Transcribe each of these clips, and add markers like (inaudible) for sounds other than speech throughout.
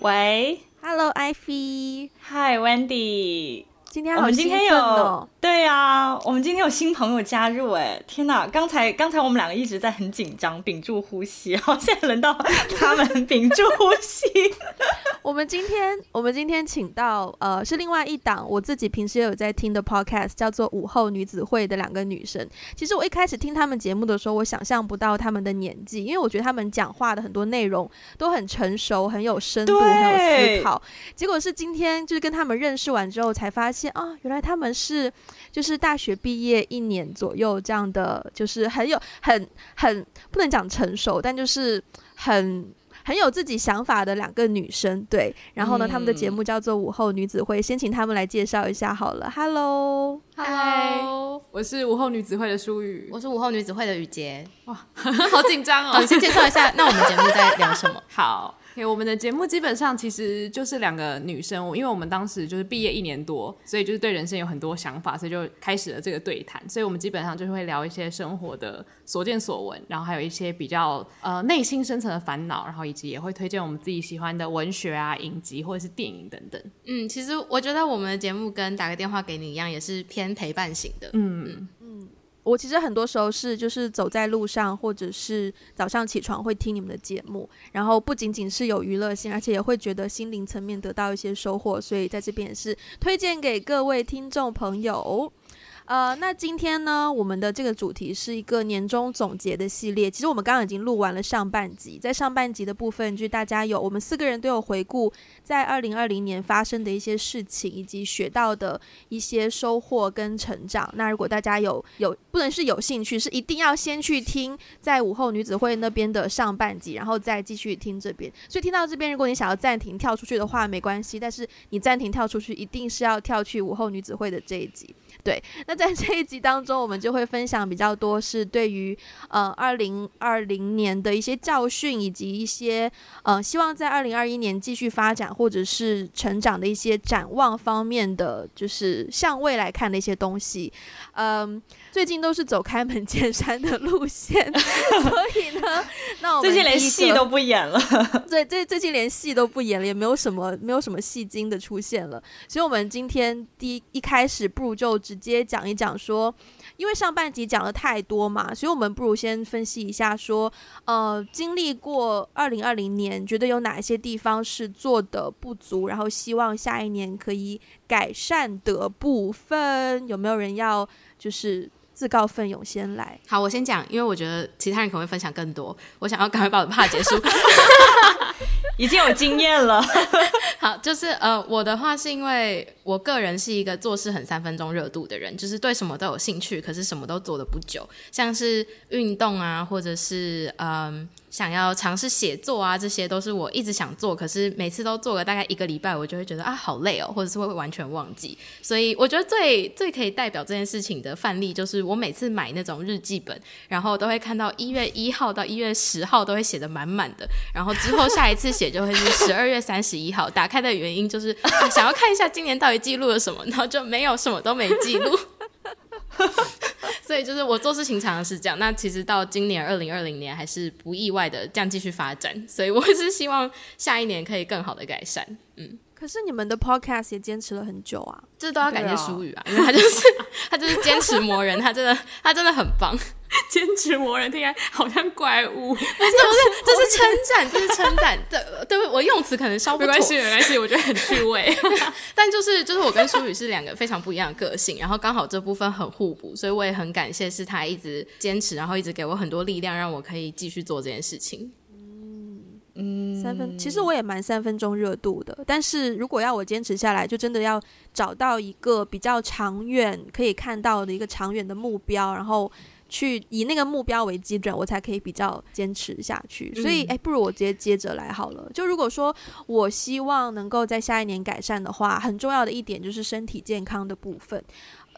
喂，Hello，Ivy，Hi，Wendy。今天好兴奋哦，我们今天有对呀、啊，我们今天有新朋友加入哎，天哪！刚才刚才我们两个一直在很紧张，屏住呼吸，然后现在轮到他们屏住呼吸。(laughs) 我们今天我们今天请到呃是另外一档我自己平时也有在听的 podcast，叫做午后女子会的两个女生。其实我一开始听他们节目的时候，我想象不到他们的年纪，因为我觉得他们讲话的很多内容都很成熟，很有深度，很有思考。结果是今天就是跟他们认识完之后，才发现啊，原来他们是就是大学毕业一年左右这样的，就是很有很很不能讲成熟，但就是很。很有自己想法的两个女生，对，然后呢，他们的节目叫做午后女子会，先请他们来介绍一下好了。Hello，嗨，我是午后女子会的舒雨，我是午后女子会的雨洁。哇，(laughs) 好紧张哦！先介绍一下，那我们节目在聊什么？好。Okay, 我们的节目基本上其实就是两个女生，因为我们当时就是毕业一年多，所以就是对人生有很多想法，所以就开始了这个对谈。所以我们基本上就是会聊一些生活的所见所闻，然后还有一些比较呃内心深层的烦恼，然后以及也会推荐我们自己喜欢的文学啊、影集或者是电影等等。嗯，其实我觉得我们的节目跟打个电话给你一样，也是偏陪伴型的。嗯嗯。我其实很多时候是就是走在路上，或者是早上起床会听你们的节目，然后不仅仅是有娱乐性，而且也会觉得心灵层面得到一些收获，所以在这边也是推荐给各位听众朋友。呃，那今天呢，我们的这个主题是一个年终总结的系列。其实我们刚刚已经录完了上半集，在上半集的部分，就是大家有我们四个人都有回顾在二零二零年发生的一些事情，以及学到的一些收获跟成长。那如果大家有有不能是有兴趣，是一定要先去听在午后女子会那边的上半集，然后再继续听这边。所以听到这边，如果你想要暂停跳出去的话，没关系。但是你暂停跳出去，一定是要跳去午后女子会的这一集。对，那在这一集当中，我们就会分享比较多是对于呃二零二零年的一些教训，以及一些呃希望在二零二一年继续发展或者是成长的一些展望方面的，就是向未来看的一些东西。嗯，最近都是走开门见山的路线，(laughs) 所以呢，那我们最近连戏都不演了。(laughs) 对，最最近连戏都不演了，也没有什么没有什么戏精的出现了。所以，我们今天第一一开始不如就。直接讲一讲说，因为上半集讲了太多嘛，所以我们不如先分析一下说，呃，经历过二零二零年，觉得有哪一些地方是做的不足，然后希望下一年可以改善的部分，有没有人要就是自告奋勇先来？好，我先讲，因为我觉得其他人可能会分享更多，我想要赶快把我的 part 结束。(laughs) 已经有经验了，(laughs) 好，就是呃，我的话是因为我个人是一个做事很三分钟热度的人，就是对什么都有兴趣，可是什么都做的不久，像是运动啊，或者是嗯。呃想要尝试写作啊，这些都是我一直想做，可是每次都做了大概一个礼拜，我就会觉得啊好累哦，或者是会完全忘记。所以我觉得最最可以代表这件事情的范例，就是我每次买那种日记本，然后都会看到一月一号到一月十号都会写得满满的，然后之后下一次写就会是十二月三十一号。打开的原因就是想要看一下今年到底记录了什么，然后就没有什么都没记录。所以就是我做事情常常是这样，那其实到今年二零二零年还是不意外的这样继续发展，所以我是希望下一年可以更好的改善。嗯，可是你们的 podcast 也坚持了很久啊，这都要感谢舒宇啊，因为他就是 (laughs) 他就是坚持磨人，他真的他真的很棒。坚持磨人听起来好像怪物，不是不是，这是称赞，这是称赞。对对，我用词可能稍微没关系，没关系，我觉得很趣味。(laughs) 但就是就是我跟舒雨是两个非常不一样的个性，然后刚好这部分很互补，所以我也很感谢是他一直坚持，然后一直给我很多力量，让我可以继续做这件事情。嗯嗯，三分其实我也蛮三分钟热度的，但是如果要我坚持下来，就真的要找到一个比较长远可以看到的一个长远的目标，然后。去以那个目标为基准，我才可以比较坚持下去。所以，哎、嗯，不如我直接接着来好了。就如果说我希望能够在下一年改善的话，很重要的一点就是身体健康的部分。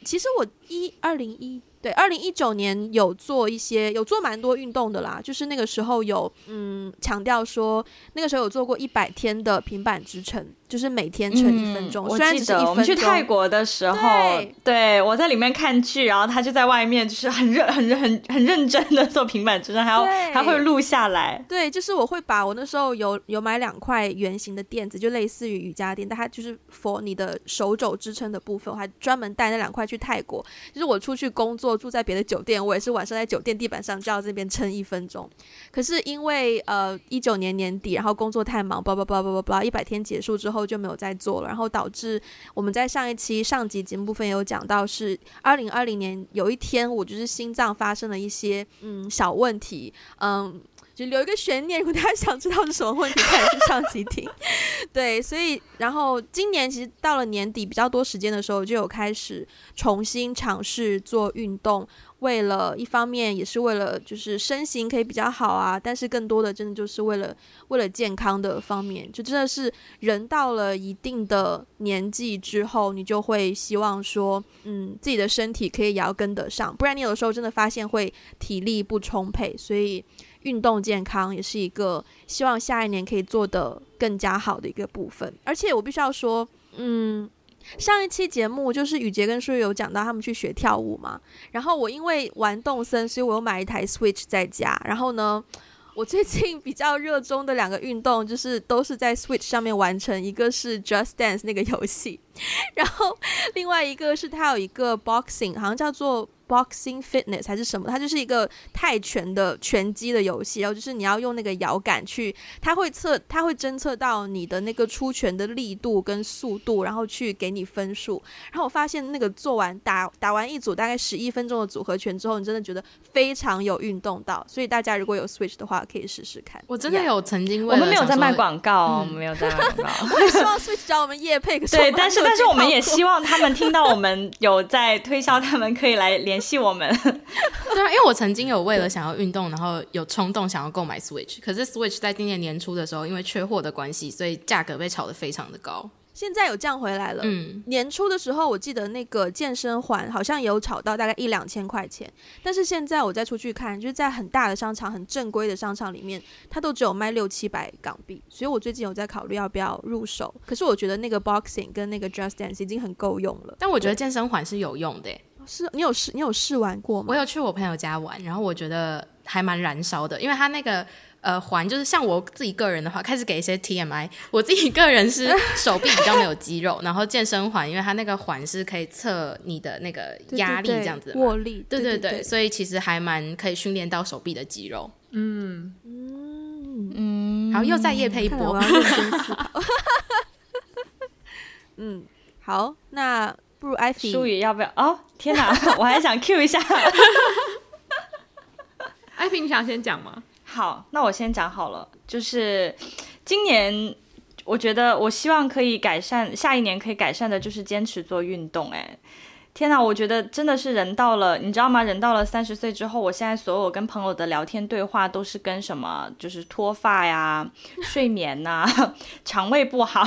其实我一二零一对，二零一九年有做一些，有做蛮多运动的啦。就是那个时候有，嗯，强调说那个时候有做过一百天的平板支撑，就是每天撑一分钟。嗯、虽然只是一分钟。我记得我们去泰国的时候，对，对我在里面看剧，然后他就在外面，就是很认、(laughs) 很认、很很认真的做平板支撑，还要还会录下来。对，就是我会把我那时候有有买两块圆形的垫子，就类似于瑜伽垫，但它就是 for 你的手肘支撑的部分，我还专门带那两块去泰国。就是我出去工作。住在别的酒店，我也是晚上在酒店地板上就要这边撑一分钟。可是因为呃一九年年底，然后工作太忙，叭叭叭叭叭叭，一百天结束之后就没有再做了，然后导致我们在上一期上集节目部分有讲到，是二零二零年有一天我就是心脏发生了一些嗯小问题，嗯。就留一个悬念，如果大家想知道是什么问题，可以去上集听。(laughs) 对，所以然后今年其实到了年底比较多时间的时候，就有开始重新尝试做运动。为了一方面也是为了就是身形可以比较好啊，但是更多的真的就是为了为了健康的方面，就真的是人到了一定的年纪之后，你就会希望说，嗯，自己的身体可以也要跟得上，不然你有的时候真的发现会体力不充沛，所以。运动健康也是一个希望下一年可以做得更加好的一个部分，而且我必须要说，嗯，上一期节目就是雨杰跟舒有讲到他们去学跳舞嘛，然后我因为玩动森，所以我又买一台 Switch 在家，然后呢，(laughs) 我最近比较热衷的两个运动就是都是在 Switch 上面完成，一个是 Just Dance 那个游戏，(laughs) 然后另外一个是它有一个 Boxing，好像叫做。Boxing Fitness 还是什么？它就是一个泰拳的拳击的游戏，然后就是你要用那个摇杆去，它会测，它会侦测到你的那个出拳的力度跟速度，然后去给你分数。然后我发现那个做完打打完一组大概十一分钟的组合拳之后，你真的觉得非常有运动到。所以大家如果有 Switch 的话，可以试试看。我真的有曾经，我们没有在卖广告，嗯、我们没有在卖广告。(laughs) 我也希望 Switch 找我们叶配，可是对，但是但是我们也希望他们听到我们有在推销，他们可以来联。系我们，(laughs) 对啊，因为我曾经有为了想要运动，然后有冲动想要购买 Switch，可是 Switch 在今年年初的时候，因为缺货的关系，所以价格被炒得非常的高。现在有降回来了。嗯，年初的时候，我记得那个健身环好像也有炒到大概一两千块钱，但是现在我再出去看，就是在很大的商场、很正规的商场里面，它都只有卖六七百港币。所以我最近有在考虑要不要入手。可是我觉得那个 Boxing 跟那个 Just Dance 已经很够用了。但我觉得健身环是有用的。是你有试你有试玩过吗？我有去我朋友家玩，然后我觉得还蛮燃烧的，因为他那个呃环就是像我自己个人的话，开始给一些 TMI，我自己个人是 (laughs) 手臂比较没有肌肉，然后健身环因为它那个环是可以测你的那个压力这样子握力，对对对，所以其实还蛮可以训练到手臂的肌肉。嗯嗯嗯，然后又再夜配一波，(laughs) 嗯，好，那。不如艾菲，舒雨要不要？哦，天哪，(laughs) 我还想 Q 一下。艾菲，你想先讲吗？好，那我先讲好了。就是今年，我觉得我希望可以改善，下一年可以改善的就是坚持做运动。哎。天呐，我觉得真的是人到了，你知道吗？人到了三十岁之后，我现在所有跟朋友的聊天对话都是跟什么，就是脱发呀、(laughs) 睡眠呐、啊、(laughs) 肠胃不好，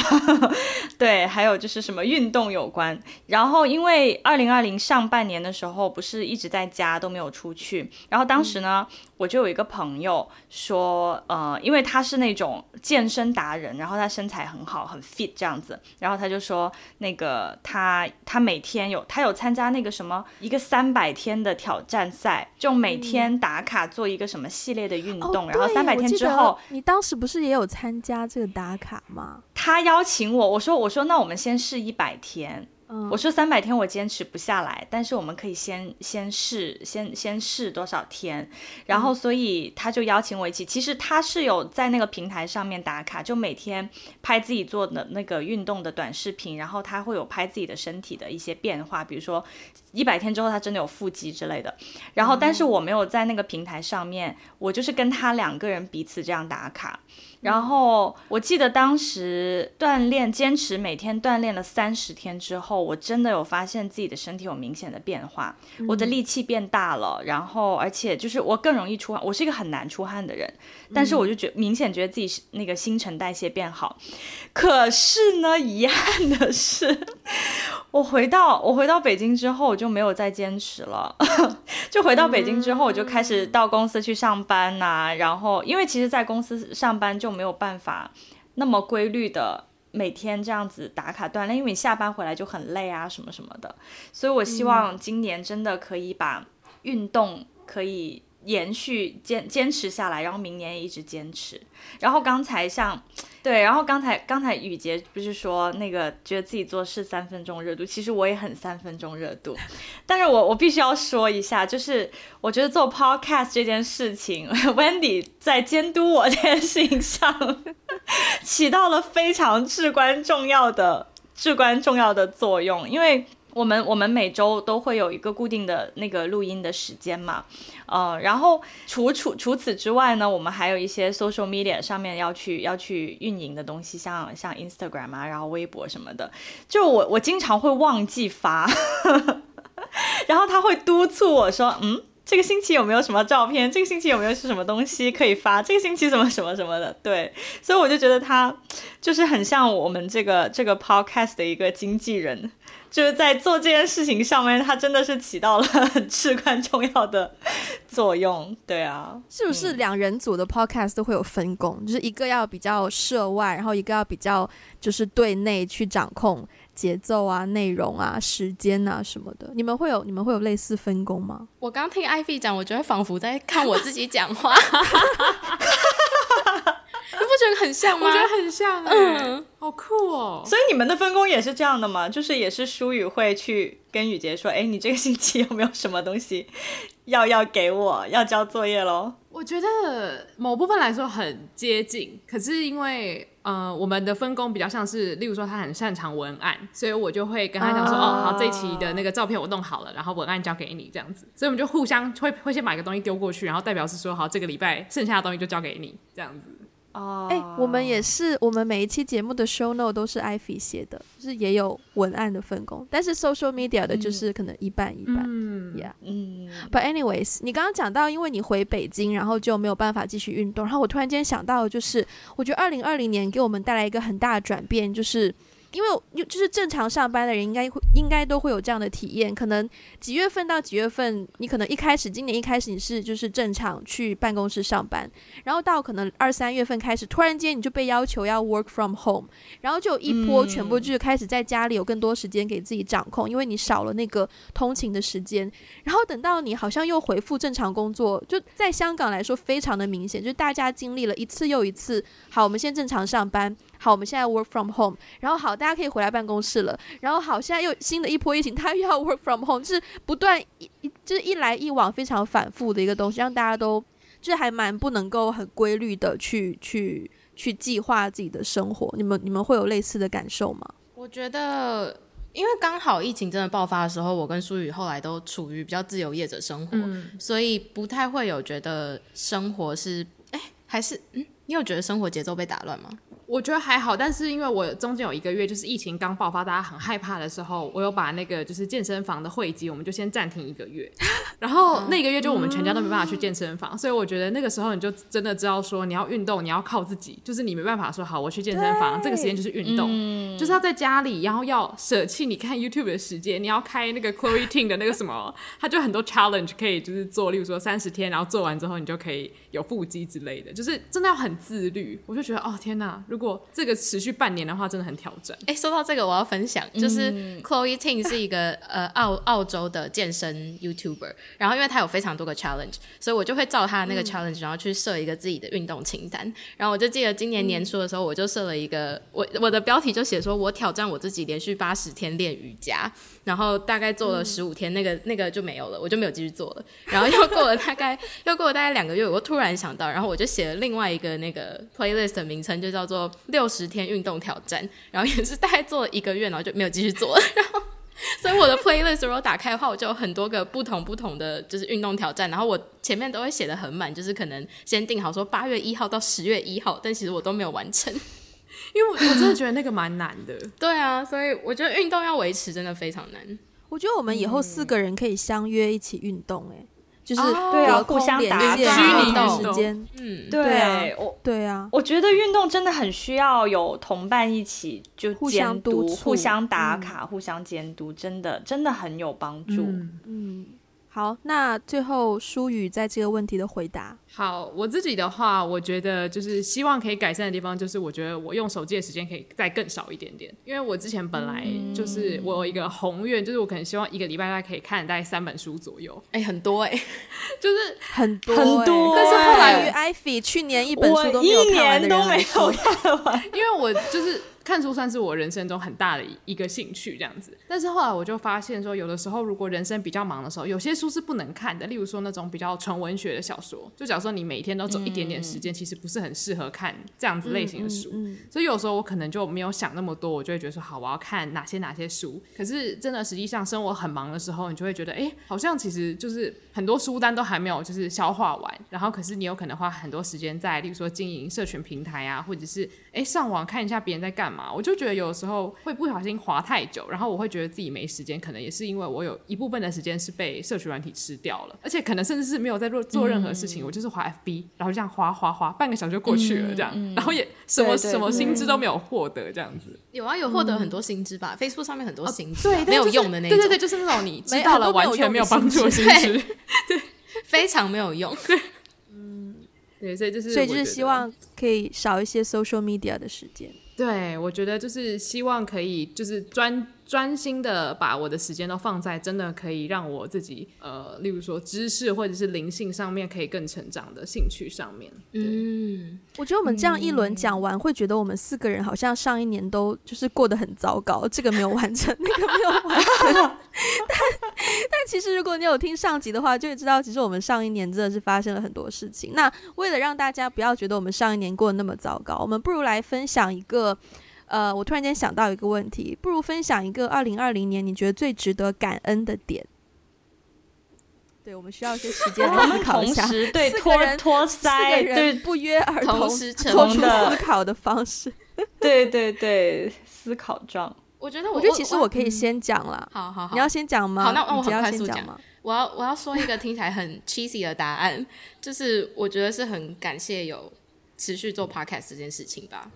(laughs) 对，还有就是什么运动有关。然后因为二零二零上半年的时候，不是一直在家都没有出去，然后当时呢。嗯我就有一个朋友说，呃，因为他是那种健身达人，然后他身材很好，很 fit 这样子，然后他就说，那个他他每天有他有参加那个什么一个三百天的挑战赛，就每天打卡做一个什么系列的运动，嗯、然后三百天之后，你当时不是也有参加这个打卡吗？他邀请我，我说我说那我们先试一百天。我说三百天我坚持不下来，但是我们可以先先试，先先试多少天，然后所以他就邀请我一起。其实他是有在那个平台上面打卡，就每天拍自己做的那个运动的短视频，然后他会有拍自己的身体的一些变化，比如说一百天之后他真的有腹肌之类的。然后但是我没有在那个平台上面，我就是跟他两个人彼此这样打卡。然后我记得当时锻炼，坚持每天锻炼了三十天之后，我真的有发现自己的身体有明显的变化，嗯、我的力气变大了，然后而且就是我更容易出汗，我是一个很难出汗的人，但是我就觉明显觉得自己是那个新陈代谢变好。可是呢，遗憾的是，我回到我回到北京之后，我就没有再坚持了。(laughs) 就回到北京之后，我就开始到公司去上班呐、啊。然后，因为其实，在公司上班就没有办法那么规律的每天这样子打卡锻炼，因为你下班回来就很累啊，什么什么的。所以我希望今年真的可以把运动可以。延续坚坚持下来，然后明年也一直坚持。然后刚才像，对，然后刚才刚才雨杰不是说那个觉得自己做事三分钟热度，其实我也很三分钟热度。但是我我必须要说一下，就是我觉得做 podcast 这件事情，(laughs) Wendy 在监督我这件事情上 (laughs) 起到了非常至关重要的至关重要的作用，因为。我们我们每周都会有一个固定的那个录音的时间嘛，呃，然后除除除此之外呢，我们还有一些 social media 上面要去要去运营的东西，像像 Instagram 啊，然后微博什么的，就我我经常会忘记发，(laughs) 然后他会督促我说，嗯，这个星期有没有什么照片？这个星期有没有是什么东西可以发？这个星期什么什么什么的，对，所以我就觉得他就是很像我们这个这个 podcast 的一个经纪人。就是在做这件事情上面，他真的是起到了很至关重要的作用。对啊，是不是两人组的 podcast 都会有分工？嗯、就是一个要比较涉外，然后一个要比较就是对内去掌控节奏啊、内容啊、时间啊什么的。你们会有你们会有类似分工吗？我刚听 Ivy 讲，我觉得仿佛在看我自己讲话。(laughs) 你不觉得很像吗？我觉得很像，嗯，好酷哦。所以你们的分工也是这样的吗？就是也是舒雨会去跟雨洁说，哎，你这个星期有没有什么东西要要给我，要交作业喽？我觉得某部分来说很接近，可是因为呃，我们的分工比较像是，例如说他很擅长文案，所以我就会跟他讲说，啊、哦，好，这一期的那个照片我弄好了，然后文案交给你这样子，所以我们就互相会会先把一个东西丢过去，然后代表是说，好，这个礼拜剩下的东西就交给你这样子。哦，哎，我们也是，我们每一期节目的 show note 都是 Ivy 写的，就是也有文案的分工，但是 social media 的就是可能一半一半，嗯，yeah，嗯。But anyways，你刚刚讲到，因为你回北京，然后就没有办法继续运动，然后我突然间想到，就是我觉得二零二零年给我们带来一个很大的转变，就是。因为就是正常上班的人应该会应该都会有这样的体验，可能几月份到几月份，你可能一开始今年一开始你是就是正常去办公室上班，然后到可能二三月份开始，突然间你就被要求要 work from home，然后就有一波全部就是开始在家里有更多时间给自己掌控，因为你少了那个通勤的时间，然后等到你好像又恢复正常工作，就在香港来说非常的明显，就是大家经历了一次又一次，好，我们先正常上班。好，我们现在 work from home，然后好，大家可以回来办公室了。然后好，现在又新的一波疫情，他又要 (laughs) work from home，就是不断一就是一来一往非常反复的一个东西，让大家都就是还蛮不能够很规律的去去去计划自己的生活。你们你们会有类似的感受吗？我觉得，因为刚好疫情真的爆发的时候，我跟舒宇后来都处于比较自由业者生活，嗯、所以不太会有觉得生活是哎还是嗯，你有觉得生活节奏被打乱吗？我觉得还好，但是因为我中间有一个月就是疫情刚爆发，大家很害怕的时候，我有把那个就是健身房的会籍，我们就先暂停一个月。(laughs) 然后那个月就我们全家都没办法去健身房，嗯、所以我觉得那个时候你就真的知道说，你要运动，你要靠自己，就是你没办法说好我去健身房，这个时间就是运动，嗯、就是要在家里，然后要舍弃你看 YouTube 的时间，你要开那个 Chloe Ting 的那个什么，他就很多 challenge 可以就是做，例如说三十天，然后做完之后你就可以有腹肌之类的，就是真的要很自律。我就觉得哦天哪！如果这个持续半年的话，真的很挑战。哎，说到这个，我要分享，就是 Chloe Ting 是一个 (laughs) 呃澳澳洲的健身 YouTuber，然后因为他有非常多个 challenge，所以我就会照他的那个 challenge，然后去设一个自己的运动清单。然后我就记得今年年初的时候，我就设了一个，我我的标题就写说，我挑战我自己连续八十天练瑜伽。然后大概做了十五天，那个那个就没有了，我就没有继续做了。然后又过了大概 (laughs) 又过了大概两个月，我突然想到，然后我就写了另外一个那个 playlist 的名称，就叫做六十天运动挑战。然后也是大概做了一个月，然后就没有继续做了。(laughs) 然后，所以我的 playlist 如果打开的话，我就有很多个不同不同的就是运动挑战。然后我前面都会写的很满，就是可能先定好说八月一号到十月一号，但其实我都没有完成。(laughs) 因为我真的觉得那个蛮难的，对啊，所以我觉得运动要维持真的非常难。我觉得我们以后四个人可以相约一起运动，欸，哎、嗯，就是对啊，互相打连线虚拟的运动时间，嗯，对啊。对，我对啊，我觉得运动真的很需要有同伴一起就互相监督、促互相打嗯。卡、互相监督，真的真的很有帮助。嗯。嗯，好，那最后舒宇在这个问题的回答，好，我自己的话，我觉得就是希望可以改善的地方，就是我觉得我用手机的时间可以再更少一点点，因为我之前本来就是我有一个宏愿，就是我可能希望一个礼拜大概可以看大概三本书左右，哎、很多哎、(laughs) 就是很多、很多欸，但是欸后来于艾菲去年一本书都没有看完的年都没人来说有看完。(laughs) 因为我就是看书算是我人生中很大的一一个兴趣这样子，但是后来我就发现说，有的时候如果人生比较忙的时候，有些书是不能看的，例如说那种比较纯文学的小说，就假如说你每天都走一点点时间，其实不是很适合看这样子类型的书。嗯嗯所以有时候我可能就没有想那么多，我就会觉得说好，我要看哪些哪些书。可是真的实际上生活很忙的时候，你就会觉得，哎、好像其实就是很多书单都还没有就是消化完，然后可是你有可能花很多时间在，例如说经营社群平台啊，或者是哎、上网看一下别人在干嘛。我就觉得有时候会不小心滑太久，然后我会觉得自己没时间，可能也是因为我有一部分的时间是被社群软体吃掉了，而且可能甚至是没有在做做任何事情，我就是滑 FB，然后这样滑滑滑，半个小时就过去了，这样，然后也什么对对什么薪资都没有获得，这样子。有啊，有获得很多薪资吧、e o k 上面很多薪资、对，啊没有用的那种，对对对，就是那种你知道了完全没有帮助的薪薪资。非常没有用。对，所以就是所以就是希望可以少一些 social media 的时间。对，我觉得就是希望可以就是专专心的把我的时间都放在真的可以让我自己呃，例如说知识或者是灵性上面可以更成长的兴趣上面。嗯，我觉得我们这样一轮讲完，会觉得我们四个人好像上一年都就是过得很糟糕，这个没有完成，那个没有完成。但 (laughs) 但其实如果你有听上集的话，就会知道其实我们上一年真的是发生了很多事情。那为了让大家不要觉得我们上一年过得那么糟糕，我们不如来分享一个。呃，我突然间想到一个问题，不如分享一个二零二零年你觉得最值得感恩的点。对，我们需要一些时间 (laughs) 我来思们同考一下。时对托四个人托四个腮，人对不约而同同时成做出的思考的方式。(laughs) 对对对，思考状。我觉得我我觉得其实我可以嗯先讲了。好好好，你要先讲吗？好那那我很快速讲吗？我要我要说一个听起来很 cheesy 的答案，就是我觉得是很感谢有持续做 podcast 这件事情吧，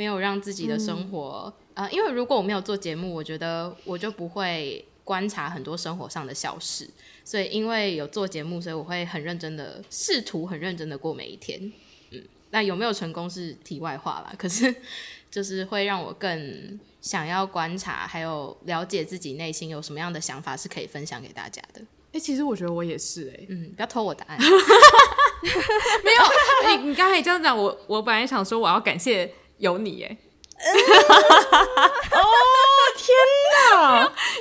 没有让自己的生活，嗯、呃，因为如果我没有做节目，我觉得我就不会观察很多生活上的小事，所以因为有做节目，所以我会很认真的试图很认真的过每一天，嗯，那有没有成功是题外话啦，可是 (laughs) 就是会让我更想要观察，还有了解自己内心有什么样的想法是可以分享给大家的。哎、其实我觉得我也是哎、嗯，不要偷我答案。(laughs) 没有，(laughs) 你你刚才这样讲，我我本来想说我要感谢有你哎，(laughs) (laughs)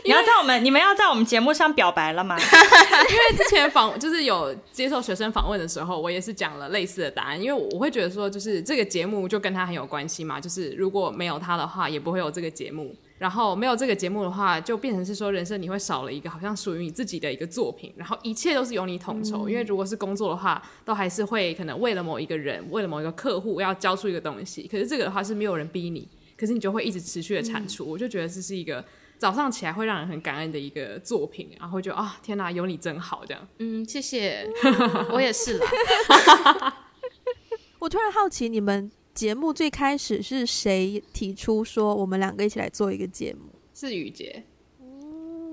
你要在我们，你们要在我们节目上表白了吗？(laughs) 因为之前访就是有接受学生访问的时候，我也是讲了类似的答案，因为我我会觉得说，就是这个节目就跟他很有关系嘛，就是如果没有他的话，也不会有这个节目。然后没有这个节目的话，就变成是说人生你会少了一个好像属于你自己的一个作品，然后一切都是由你统筹。因为如果是工作的话，都还是会可能为了某一个人，为了某一个客户要交出一个东西。可是这个的话是没有人逼你，可是你就会一直持续的产出。我就觉得这是一个早上起来会让人很感恩的一个作品，然后就啊天哪，有你真好这样。嗯，谢谢，(laughs) 我也是啦。(laughs) 我突然好奇，你们节目最开始是谁提出说我们两个一起来做一个节目？是雨洁，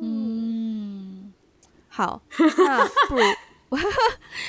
嗯，好，那不如，(laughs)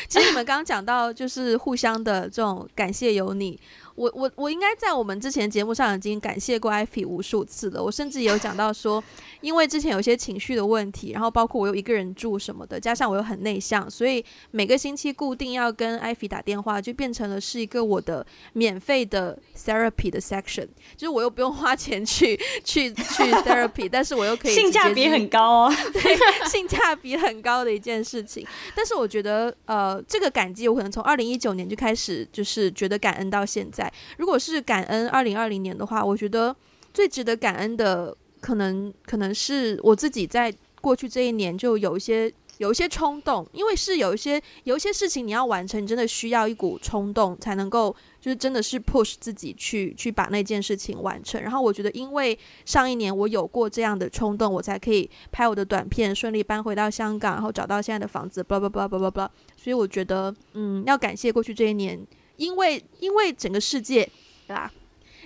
其实你们刚刚讲到就是互相的这种感谢有你。我我我应该在我们之前节目上已经感谢过艾菲无数次了。我甚至也有讲到说，因为之前有些情绪的问题，然后包括我又一个人住什么的，加上我又很内向，所以每个星期固定要跟艾菲打电话，就变成了是一个我的免费的 therapy 的 section，就是我又不用花钱去去去 therapy，但是我又可以性价比很高哦。对，性价比很高的一件事情。但是我觉得，呃，这个感激我可能从二零一九年就开始，就是觉得感恩到现在。如果是感恩二零二零年的话，我觉得最值得感恩的，可能可能是我自己在过去这一年就有一些有一些冲动，因为是有一些有一些事情你要完成，你真的需要一股冲动才能够，就是真的是 push 自己去去把那件事情完成。然后我觉得，因为上一年我有过这样的冲动，我才可以拍我的短片，顺利搬回到香港，然后找到现在的房子，blah blah blah blah blah blah。所以我觉得，嗯，要感谢过去这一年，因为因为整个世界，对吧？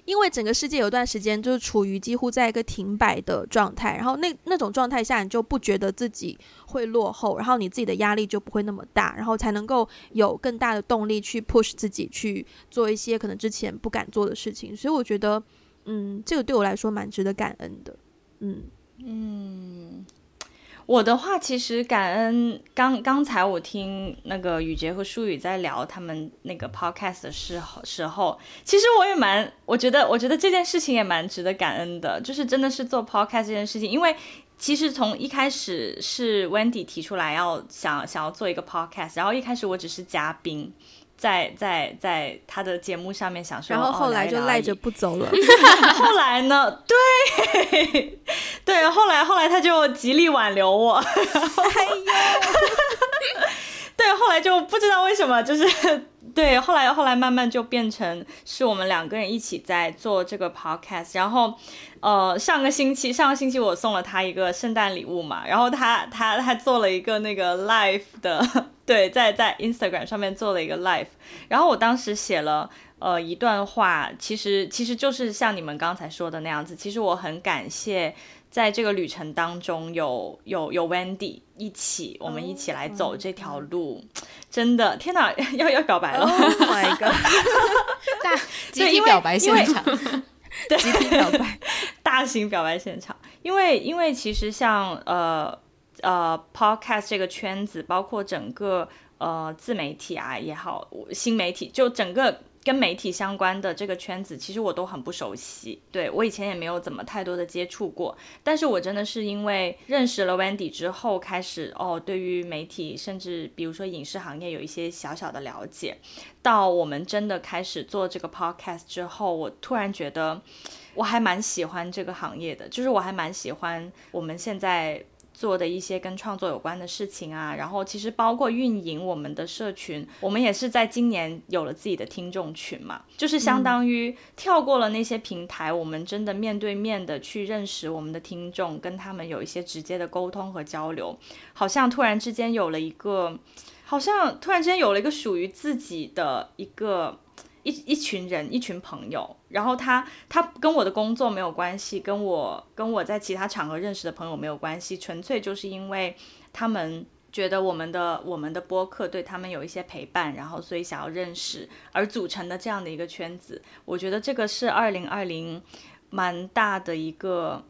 因为整个世界有段时间就是处于几乎在一个停摆的状态，然后那那种状态下，你就不觉得自己会落后，然后你自己的压力就不会那么大，然后才能够有更大的动力去 push 自己去做一些可能之前不敢做的事情。所以我觉得，嗯，这个对我来说蛮值得感恩的，嗯嗯。我的话，其实感恩刚刚才我听那个雨洁和舒雨在聊他们那个 podcast 的时候时候，其实我也蛮，我觉得我觉得这件事情也蛮值得感恩的，就是真的是做 podcast 这件事情，因为其实从一开始是 Wendy 提出来要想想要做一个 podcast，然后一开始我只是嘉宾。在在在他的节目上面想说，然后后来就赖着不走了。(laughs) 后来呢？对对，后来后来他就极力挽留我。哎呦，(laughs) 对，后来就不知道为什么，就是对，后来后来慢慢就变成是我们两个人一起在做这个 podcast，然后。呃，上个星期，上个星期我送了他一个圣诞礼物嘛，然后他他他做了一个那个 live 的，对，在在 Instagram 上面做了一个 live，然后我当时写了呃一段话，其实其实就是像你们刚才说的那样子，其实我很感谢在这个旅程当中有有有 Wendy 一起，我们一起来走这条路，真的，天哪，要要表白了，Oh (laughs) my god，(laughs) 大 (laughs) 集体表白现场。对，集体表白，大型表白现场。因为，因为其实像呃呃，podcast 这个圈子，包括整个呃自媒体啊也好，新媒体，就整个。跟媒体相关的这个圈子，其实我都很不熟悉。对，我以前也没有怎么太多的接触过，但是我真的是因为认识了 Wendy 之后，开始哦，对于媒体，甚至比如说影视行业有一些小小的了解。到我们真的开始做这个 podcast 之后，我突然觉得我还蛮喜欢这个行业的，就是我还蛮喜欢我们现在。做的一些跟创作有关的事情啊，然后其实包括运营我们的社群，我们也是在今年有了自己的听众群嘛，就是相当于跳过了那些平台，嗯，我们真的面对面的去认识我们的听众，跟他们有一些直接的沟通和交流，好像突然之间有了一个，好像突然之间有了一个属于自己的一个。一一群人，一群朋友，然后他他跟我的工作没有关系，跟我跟我在其他场合认识的朋友没有关系，纯粹就是因为他们觉得我们的我们的播客对他们有一些陪伴，然后所以想要认识而组成的这样的一个圈子。我觉得这个是二零二零蛮大的一个，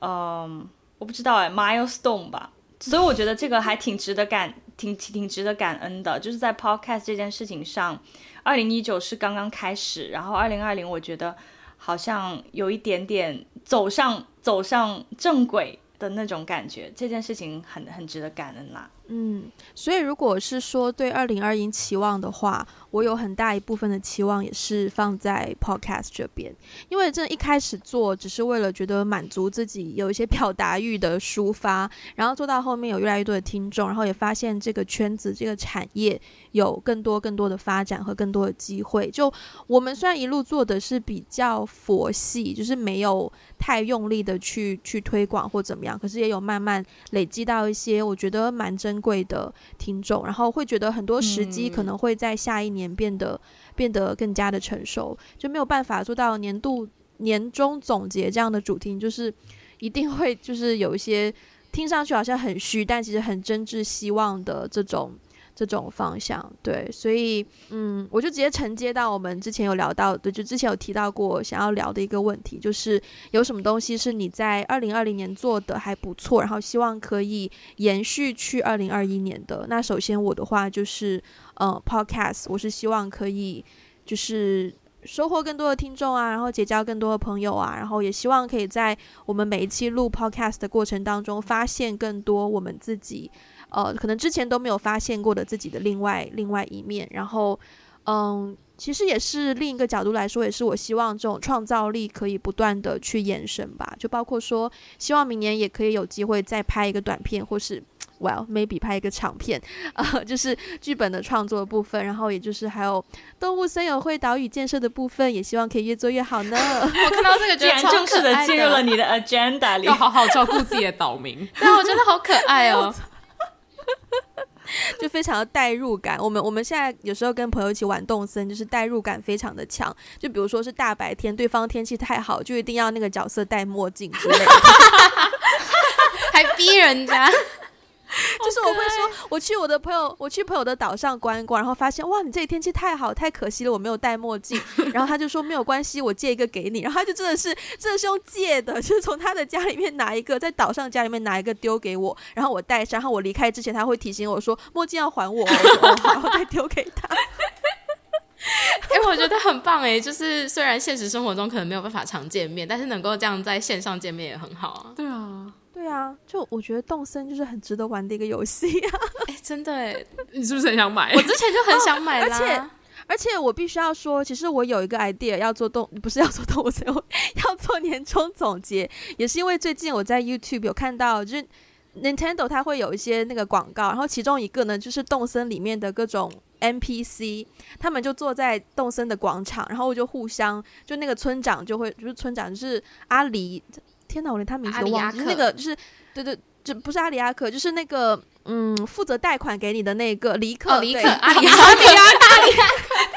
嗯，我不知道哎，milestone 吧。所以我觉得这个还挺值得感，挺挺值得感恩的，就是在 podcast 这件事情上。二零一九是刚刚开始，然后二零二零我觉得好像有一点点走上走上正轨的那种感觉，这件事情很很值得感恩啦。嗯，所以如果是说对二零二一期望的话，我有很大一部分的期望也是放在 podcast 这边，因为这一开始做只是为了觉得满足自己有一些表达欲的抒发，然后做到后面有越来越多的听众，然后也发现这个圈子这个产业有更多更多的发展和更多的机会。就我们虽然一路做的是比较佛系，就是没有太用力的去去推广或怎么样，可是也有慢慢累积到一些我觉得蛮。珍贵的听众，然后会觉得很多时机可能会在下一年变得、嗯、变得更加的成熟，就没有办法做到年度年终总结这样的主题，就是一定会就是有一些听上去好像很虚，但其实很真挚希望的这种。这种方向，对，所以，嗯，我就直接承接到我们之前有聊到的，就之前有提到过想要聊的一个问题，就是有什么东西是你在二零二零年做的还不错，然后希望可以延续去二零二一年的。那首先我的话就是，呃，Podcast，我是希望可以就是收获更多的听众啊，然后结交更多的朋友啊，然后也希望可以在我们每一期录 Podcast 的过程当中，发现更多我们自己。呃，可能之前都没有发现过的自己的另外另外一面，然后，嗯，其实也是另一个角度来说，也是我希望这种创造力可以不断的去延伸吧，就包括说，希望明年也可以有机会再拍一个短片，或是。，well maybe 拍一个长片，呃，(laughs) 就是剧本的创作的部分，然后也就是还有动物森友会岛屿建设的部分，也希望可以越做越好呢。(laughs) 我看到这个，居 (laughs) 然正式的进入了你的 agenda 里，要好好照顾自己的岛民。对，我真的好可爱哦。(laughs) 就非常的代入感，我们我们现在有时候跟朋友一起玩动森，就是代入感非常的强。就比如说是大白天，对方天气太好，就一定要那个角色戴墨镜之类的，(laughs) 还逼人家。(laughs) 就是我会说，我去我的朋友，我去朋友的岛上观光，然后发现哇，你这里天气太好，太可惜了，我没有戴墨镜。(laughs) 然后他就说没有关系，我借一个给你。然后他就真的是真的是用借的，(laughs) 就是从他的家里面拿一个，在岛上家里面拿一个丢给我，然后我戴上。然后我离开之前，他会提醒我说墨镜要还我，然后再丢给他。哎、欸，我觉得很棒哎，就是虽然现实生活中可能没有办法常见面，但是能够这样在线上见面也很好啊。对啊。对啊，就我觉得动森就是很值得玩的一个游戏啊！(laughs) 哎，真的哎，你是不是很想买？我之前就很想买啦。而且而且我必须要说，其实我有一个 idea 要做动，不是要做动物森，(laughs) 要做年终总结，也是因为最近我在 YouTube 有看到，就是 Nintendo 它会有一些那个广告，然后其中一个呢就是动森里面的各种 NPC，他们就坐在动森的广场，然后就互相，就那个村长就会，就是村长就是阿狸。天哪，我连他名字都忘记。就是那个就是，对对，就不是阿里阿克，就是那个嗯，负责贷款给你的那个李克。哦，黎克，阿里 (laughs) 阿里阿克。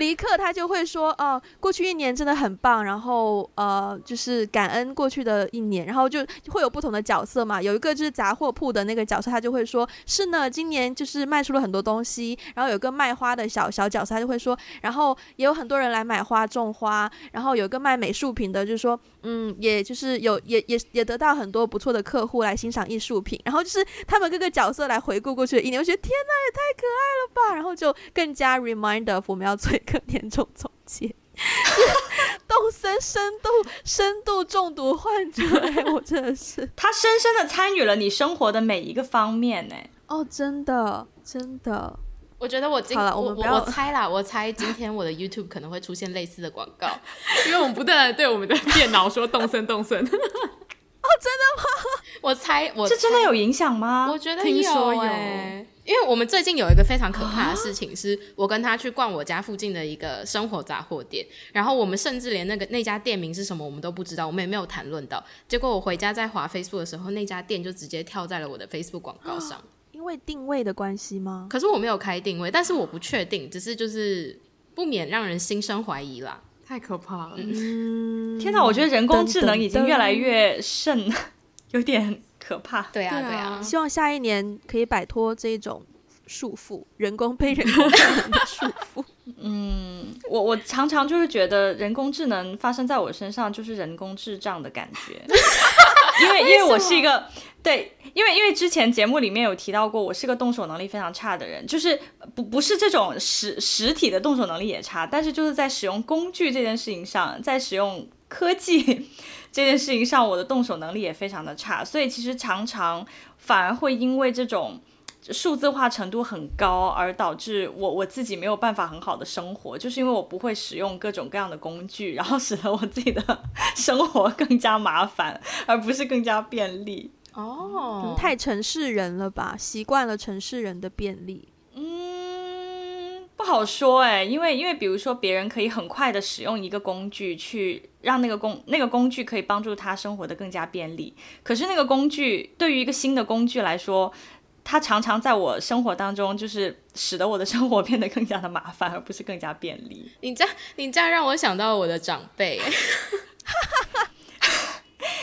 黎克他就会说，哦、呃，过去一年真的很棒，然后呃，就是感恩过去的一年，然后就会有不同的角色嘛。有一个就是杂货铺的那个角色，他就会说，是呢，今年就是卖出了很多东西。然后有个卖花的小小角色，他就会说，然后也有很多人来买花种花。然后有一个卖美术品的，就是说，嗯，也就是有也也也得到很多不错的客户来欣赏艺术品。然后就是他们各个角色来回顾过去的一年，我觉得天呐，也太可爱了吧！然后就更加 remind of 我们要 (laughs) 做一个 (laughs) 年终总结。动森深度深度中毒患者，(laughs) 哎，我真的是他深深的参与了你生活的每一个方面，哎，哦，真的真的，我觉得我今好了，我们不要我，我猜啦，我猜今天我的 YouTube 可能会出现类似的广告，(laughs) 因为我们不断的对我们的电脑说动森动森。哦，真的吗？我猜，我猜这真的有影响吗？我觉得听说有，因为我们最近有一个非常可怕的事情，是我跟他去逛我家附近的一个生活杂货店，然后我们甚至连那个那家店名是什么我们都不知道，我们也没有谈论到。结果我回家在滑 Facebook 的时候，那家店就直接跳在了我的 Facebook 广告上。因为定位的关系吗？可是我没有开定位，但是我不确定，只是就是不免让人心生怀疑啦。太可怕了！嗯，天哪，我觉得人工智能已经越来越甚，(laughs) 有点可怕。对啊，对啊，希望下一年可以摆脱这种束缚，人工被人工智能的束缚。(laughs) 嗯，我我常常就是觉得人工智能发生在我身上就是人工智障的感觉，(laughs) 因为因为我是一个。对，因为因为之前节目里面有提到过，我是个动手能力非常差的人，就是不不是这种实实体的动手能力也差，但是就是在使用工具这件事情上，在使用科技这件事情上，我的动手能力也非常的差，所以其实常常反而会因为这种数字化程度很高，而导致我我自己没有办法很好的生活，就是因为我不会使用各种各样的工具，然后使得我自己的 (laughs) 生活更加麻烦，而不是更加便利。哦，太城市人了吧？习惯了城市人的便利。不好说哎，因为因为比如说别人可以很快的使用一个工具去让那个工那个工具可以帮助他生活的更加便利，可是那个工具对于一个新的工具来说，它常常在我生活当中就是使得我的生活变得更加的麻烦，而不是更加便利。你这样你这样让我想到我的长辈。(laughs)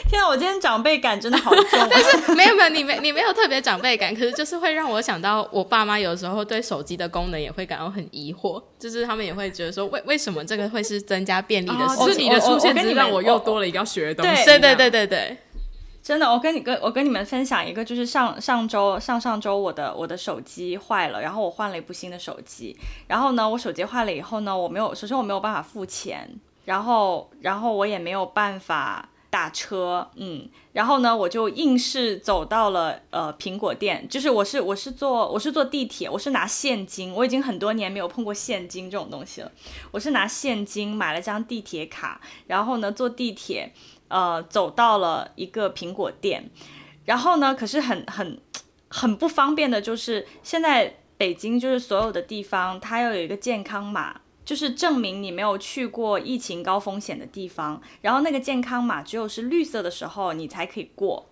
天啊，我今天长辈感真的好重。(laughs) 但是没有没有，你没你没有特别长辈感，可是就是会让我想到我爸妈有时候对手机的功能也会感到很疑惑，就是他们也会觉得说，为为什么这个会是增加便利的事情？哦，是你的出现，只是让我又多了一个要学的东西。对对对对对，真的，我跟你跟我跟你们分享一个，就是上上周上上周我的我的手机坏了，然后我换了一部新的手机，然后呢，我手机坏了以后呢，我没有，首先我没有办法付钱，然后然后我也没有办法。打车，嗯，然后呢，我就硬是走到了呃苹果店，就是我是我是坐我是坐地铁，我是拿现金，我已经很多年没有碰过现金这种东西了，我是拿现金买了张地铁卡，然后呢坐地铁，呃走到了一个苹果店，然后呢可是很很很不方便的就是现在北京就是所有的地方，它要有一个健康码，就是证明你没有去过疫情高风险的地方，然后那个健康码只有是绿色的时候你才可以过。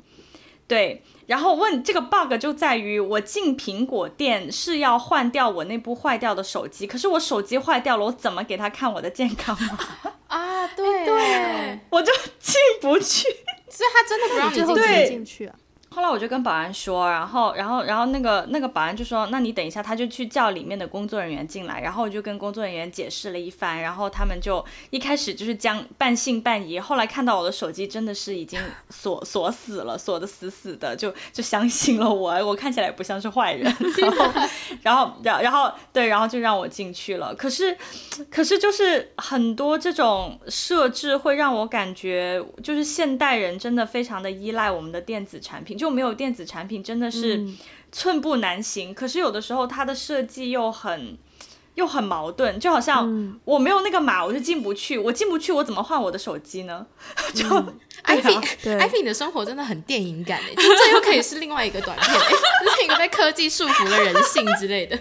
对，然后问这个 bug 就在于我进苹果店是要换掉我那部坏掉的手机，可是我手机坏掉了，我怎么给他看我的健康码？(laughs) 啊，对对，我就进不去，所以他真的不让你进去啊。后来我就跟保安说，然后，然后，然后那个那个保安就说：“那你等一下。”他就去叫里面的工作人员进来，然后我就跟工作人员解释了一番，然后他们就一开始就是将半信半疑，后来看到我的手机真的是已经锁 (laughs) 锁死了，锁的死死的，就就相信了我，我看起来不像是坏人，(laughs) 然后，然后，然然后对，然后就让我进去了。可是，可是就是很多这种设置会让我感觉，就是现代人真的非常的依赖我们的电子产品，就。就没有电子产品真的是寸步难行，嗯、可是有的时候它的设计又很又很矛盾，就好像我没有那个码，我就进不去，我进不去，我怎么换我的手机呢？(laughs) 就艾菲，艾菲，(laughs) 你的生活真的很电影感哎，这又可以是另外一个短片，(laughs) 这是一个被科技束缚了人性之类的。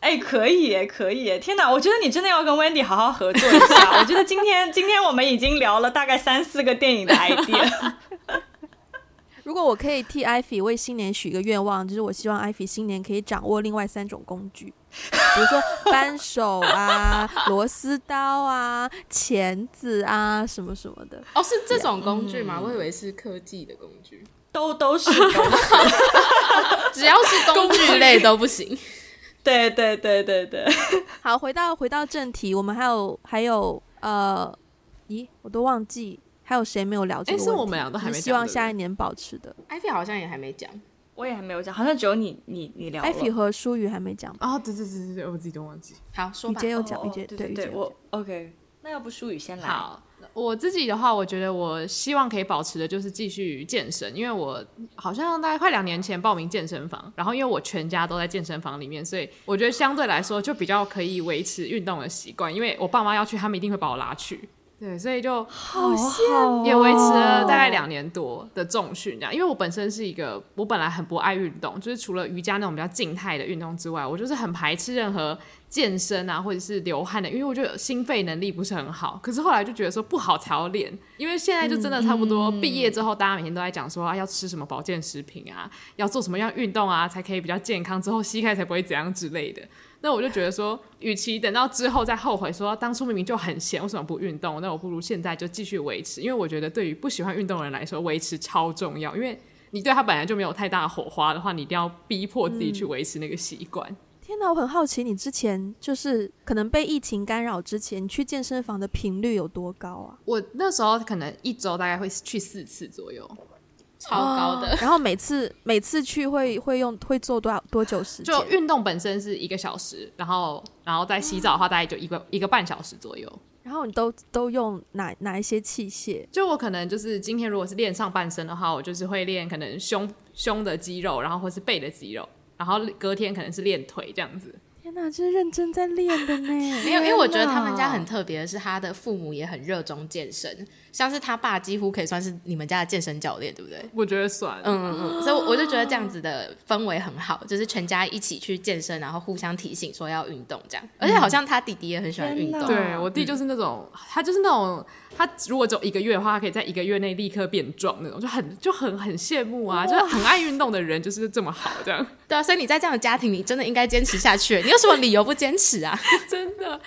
哎，可以，可以，天哪！我觉得你真的要跟 Wendy 好好合作一下。我觉得今天今天我们已经聊了大概三四个电影的 idea。如果我可以替艾菲为新年许一个愿望，就是我希望艾菲新年可以掌握另外三种工具，比如说 (laughs) 扳手啊、螺丝刀啊、钳子啊什么什么的。哦，是这种工具吗？嗯、我以为是科技的工具，都都是，都是 (laughs) 只要是工具类都不行。(laughs) 对对对对对。好，回到回到正题，我们还有还有呃，咦，我都忘记。还有谁没有聊这个？是我们俩都还没讲。希望下一年保持的。艾菲好像也还没讲，我也还没有讲，好像只有你你你聊。艾菲和舒雨还没讲。哦，对对对对对，我自己都忘记。好，说吧。雨洁有讲，雨洁对对对，我 OK。那要不舒雨先来？好，我自己的话，我觉得我希望可以保持的就是继续健身，因为我好像大概快两年前报名健身房，然后因为我全家都在健身房里面，所以我觉得相对来说就比较可以维持运动的习惯，因为我爸妈要去，他们一定会把我拉去。对，所以就好羡慕也维持了大概两年多的重训这样，因为我本身是一个，我本来很不爱运动，就是除了瑜伽那种比较静态的运动之外，我就是很排斥任何健身啊或者是流汗的，因为我觉得心肺能力不是很好。可是后来就觉得说不好才要练，因为现在就真的差不多毕业之后，大家每天都在讲说啊要吃什么保健食品啊，要做什么样运动啊才可以比较健康，之后膝盖才不会怎样之类的。那我就觉得说，与其等到之后再后悔说当初明明就很闲，为什么不运动？那我不如现在就继续维持，因为我觉得对于不喜欢运动的人来说，维持超重要。因为你对他本来就没有太大的火花的话，你一定要逼迫自己去维持那个习惯。嗯。天哪，我很好奇，你之前就是可能被疫情干扰之前，你去健身房的频率有多高啊？我那时候可能一周大概会去四次左右。超高的，然后每次每次去会会用会做多少多久时间？就运动本身是一个小时，然后然后再洗澡的话大概就一个一个半小时左右。然后你都都用哪哪一些器械？就我可能就是今天如果是练上半身的话，我就是会练可能胸胸的肌肉，然后或是背的肌肉，然后隔天可能是练腿这样子。天哪，这是认真在练的呢！(laughs) 没有，因为我觉得他们家很特别的是，他的父母也很热衷健身。像是他爸几乎可以算是你们家的健身教练，对不对？我觉得算。嗯嗯嗯，所以我就觉得这样子的氛围很好，就是全家一起去健身，然后互相提醒说要运动这样。而且好像他弟弟也很喜欢运动。对，我弟就是那种，嗯、他就是那种，他如果只有一个月的话，他可以在一个月内立刻变壮那种，就很就很很羡慕啊，就是很爱运动的人就是这么好这样。(laughs) 对啊，所以你在这样的家庭你真的应该坚持下去。你有什么理由不坚持啊？(laughs) 真的。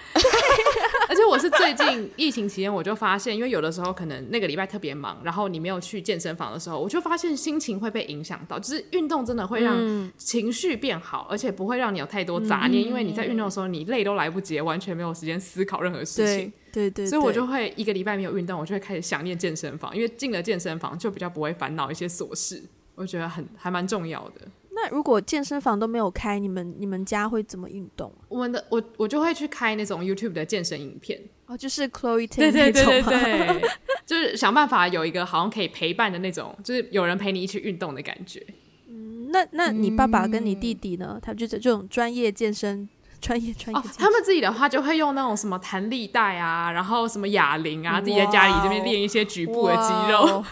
而且我是最近疫情期间我就发现，因为有的时候。可能那个礼拜特别忙，然后你没有去健身房的时候，我就发现心情会被影响到。就是运动真的会让情绪变好，而且不会让你有太多杂念，嗯、因为你在运动的时候，你累都来不及，完全没有时间思考任何事情。对对，对，所以我就会一个礼拜没有运动，我就会开始想念健身房，因为进了健身房就比较不会烦恼一些琐事，我觉得很还蛮重要的。那如果健身房都没有开，你们你们家会怎么运动？我们的我我就会去开那种 YouTube 的健身影片哦，就是 Chloe Ting 对对对对对，(laughs) 就是想办法有一个好像可以陪伴的那种，就是有人陪你一起运动的感觉。嗯，那那你爸爸跟你弟弟呢？他就是这种专业健身，专业专业、哦。他们自己的话就会用那种什么弹力带啊，然后什么哑铃啊，自己在家里这边练一些局部的肌肉。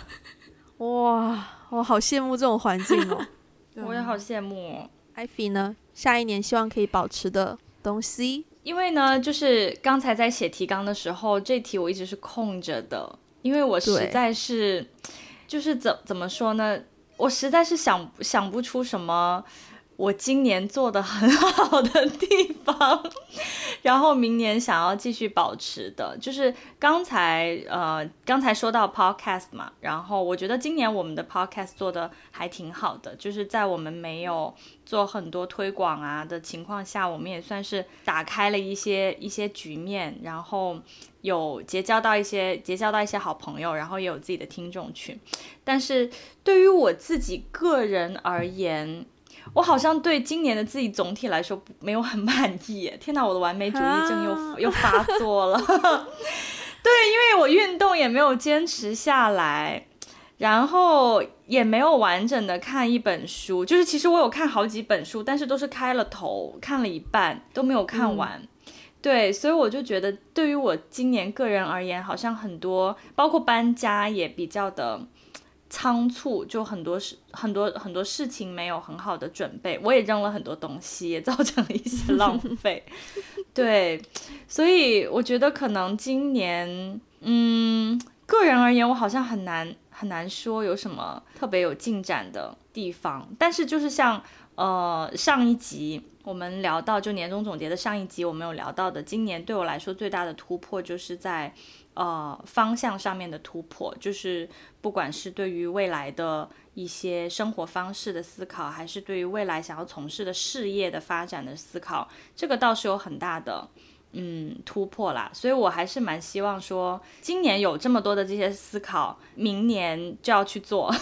哇。我好羡慕这种环境哦。(laughs) 我也好羡慕哦。艾菲呢？下一年希望可以保持的东西？因为呢，就是刚才在写提纲的时候，这题我一直是空着的，因为我实在是，就是怎怎么说呢？我实在是想想不出什么。我今年做的很 (laughs) 好的地方，然后明年想要继续保持的，就是刚才呃刚才说到 podcast 嘛，然后我觉得今年我们的 podcast 做的还挺好的，就是在我们没有做很多推广啊的情况下，我们也算是打开了一些一些局面，然后有结交到一些结交到一些好朋友，然后也有自己的听众群，但是对于我自己个人而言。我好像对今年的自己总体来说没有很满意。(laughs) 天哪，我的完美主义症又、啊、(laughs) 又发作了。(laughs) 对，因为我运动也没有坚持下来，然后也没有完整的看一本书。就是其实我有看好几本书，但是都是开了头，看了一半都没有看完。嗯、对，所以我就觉得，对于我今年个人而言，好像很多，包括搬家也比较的。仓促，就很多事，很多很多事情没有很好的准备，我也扔了很多东西，也造成了一些 (laughs) 浪费。对，所以我觉得可能今年，嗯，个人而言，我好像很难很难说有什么特别有进展的地方。但是就是像呃上一集我们聊到就年终总结的上一集，我们有聊到的，今年对我来说最大的突破就是在。呃，方向上面的突破，就是不管是对于未来的一些生活方式的思考，还是对于未来想要从事的事业的发展的思考，这个倒是有很大的嗯突破啦。所以我还是蛮希望说，今年有这么多的这些思考，明年就要去做，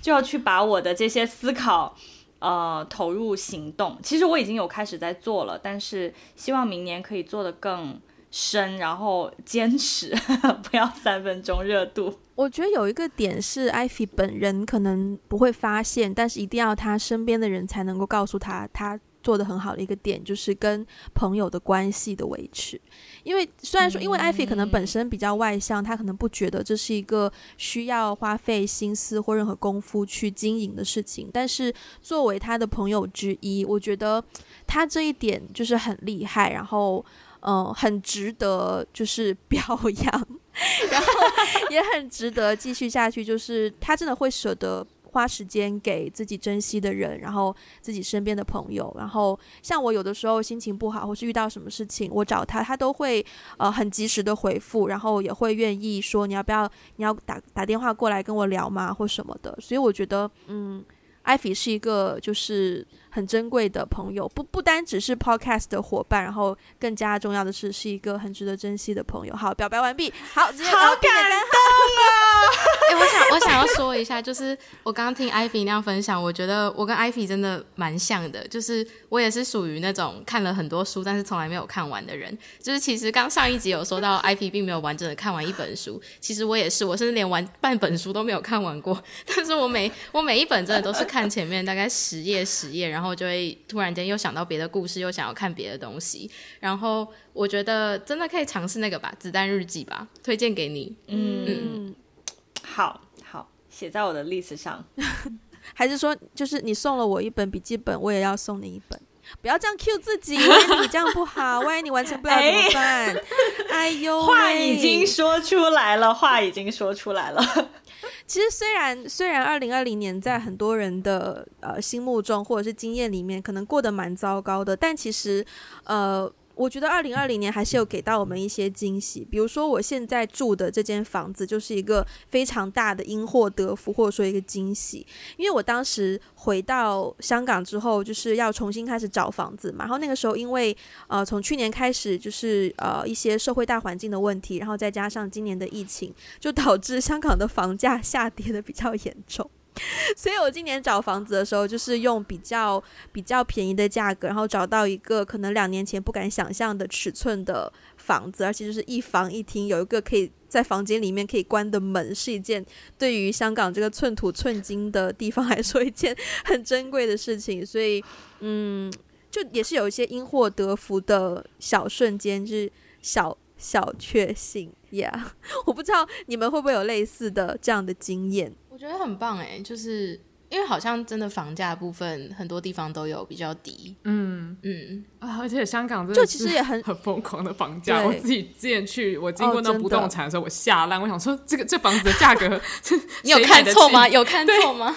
就要去把我的这些思考呃投入行动。其实我已经有开始在做了，但是希望明年可以做得更。深，然后坚持，(laughs) 不要三分钟热度。我觉得有一个点是艾菲本人可能不会发现，但是一定要他身边的人才能够告诉他，他做得很好的一个点就是跟朋友的关系的维持。因为虽然说，因为艾菲可能本身比较外向，他可能不觉得这是一个需要花费心思或任何功夫去经营的事情，但是作为他的朋友之一，我觉得他这一点就是很厉害，然后。嗯，很值得就是表扬，(laughs) 然后也很值得继续下去。就是他真的会舍得花时间给自己珍惜的人，然后自己身边的朋友。然后像我有的时候心情不好，或是遇到什么事情，我找他，他都会呃很及时的回复，然后也会愿意说你要不要，你要打打电话过来跟我聊吗，或什么的。所以我觉得，嗯，艾菲是一个就是。很珍贵的朋友，不不单只是 podcast 的伙伴，然后更加重要的是，是一个很值得珍惜的朋友。好，表白完毕。好，好感！(laughs) 哎、我想我想要说一下，就是我刚刚听艾菲那样分享，我觉得我跟艾菲真的蛮像的，就是我也是属于那种看了很多书，但是从来没有看完的人。就是其实刚上一集有说到，艾菲并没有完整的看完一本书，其实我也是，我甚至连完半本书都没有看完过。(laughs) 但是我每我每一本真的都是看前面大概十页十页，然后就会突然间又想到别的故事，又想要看别的东西。然后我觉得真的可以尝试那个吧，《子弹日记》吧，推荐给你。嗯，嗯好好写在我的 list 上。(laughs) 还是说，就是你送了我一本笔记本，我也要送你一本？不要这样 cue 自己，(laughs) 万一你这样不好，万一你完成不了怎么办？哎，哎呦，(laughs) 话已经说出来了，话已经说出来了。其实虽然虽然二零二零年在很多人的呃心目中或者是经验里面可能过得蛮糟糕的，但其实呃。我觉得二零二零年还是有给到我们一些惊喜，比如说我现在住的这间房子就是一个非常大的因祸得福，或者说一个惊喜。因为我当时回到香港之后，就是要重新开始找房子嘛，然后那个时候因为呃从去年开始就是呃一些社会大环境的问题，然后再加上今年的疫情，就导致香港的房价下跌的比较严重。所以我今年找房子的时候，就是用比较比较便宜的价格，然后找到一个可能两年前不敢想象的尺寸的房子，而且就是一房一厅，有一个可以在房间里面可以关的门，是一件对于香港这个寸土寸金的地方来说一件 (laughs) 很珍贵的事情。所以，嗯，就也是有一些因祸得福的小瞬间，就是小小确幸呀。Yeah, 我不知道你们会不会有类似的这样的经验。我觉得很棒哎，就是因为好像真的房价部分很多地方都有比较低，嗯嗯啊，而且香港真就其实也很 (laughs) 很疯狂的房价。我自己之前去，我经过那不动产的时候，我吓烂，我想说这个这房子的价格 (laughs) (laughs) 你有看错吗？有看错吗？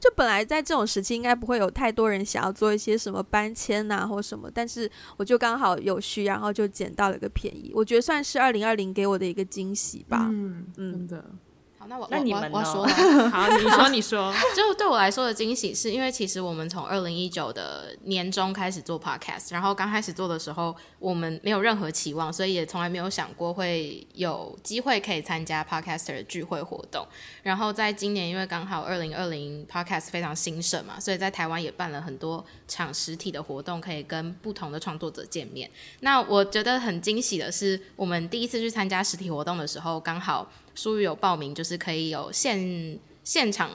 就本来在这种时期，应该不会有太多人想要做一些什么搬迁啊或什么，但是我就刚好有需，然后就捡到了一个便宜，我觉得算是二零二零给我的一个惊喜吧。嗯，嗯真的。好，那我那你们我要说呢。(laughs) 好，你说你说，(laughs) 就对我来说的惊喜是，因为其实我们从二零一九的年中开始做 podcast，然后刚开始做的时候，我们没有任何期望，所以也从来没有想过会有机会可以参加 podcaster 的聚会活动。然后在今年，因为刚好二零二零 podcast 非常兴盛嘛，所以在台湾也办了很多场实体的活动，可以跟不同的创作者见面。那我觉得很惊喜的是，我们第一次去参加实体活动的时候，刚好。书宇有报名，就是可以有现现场，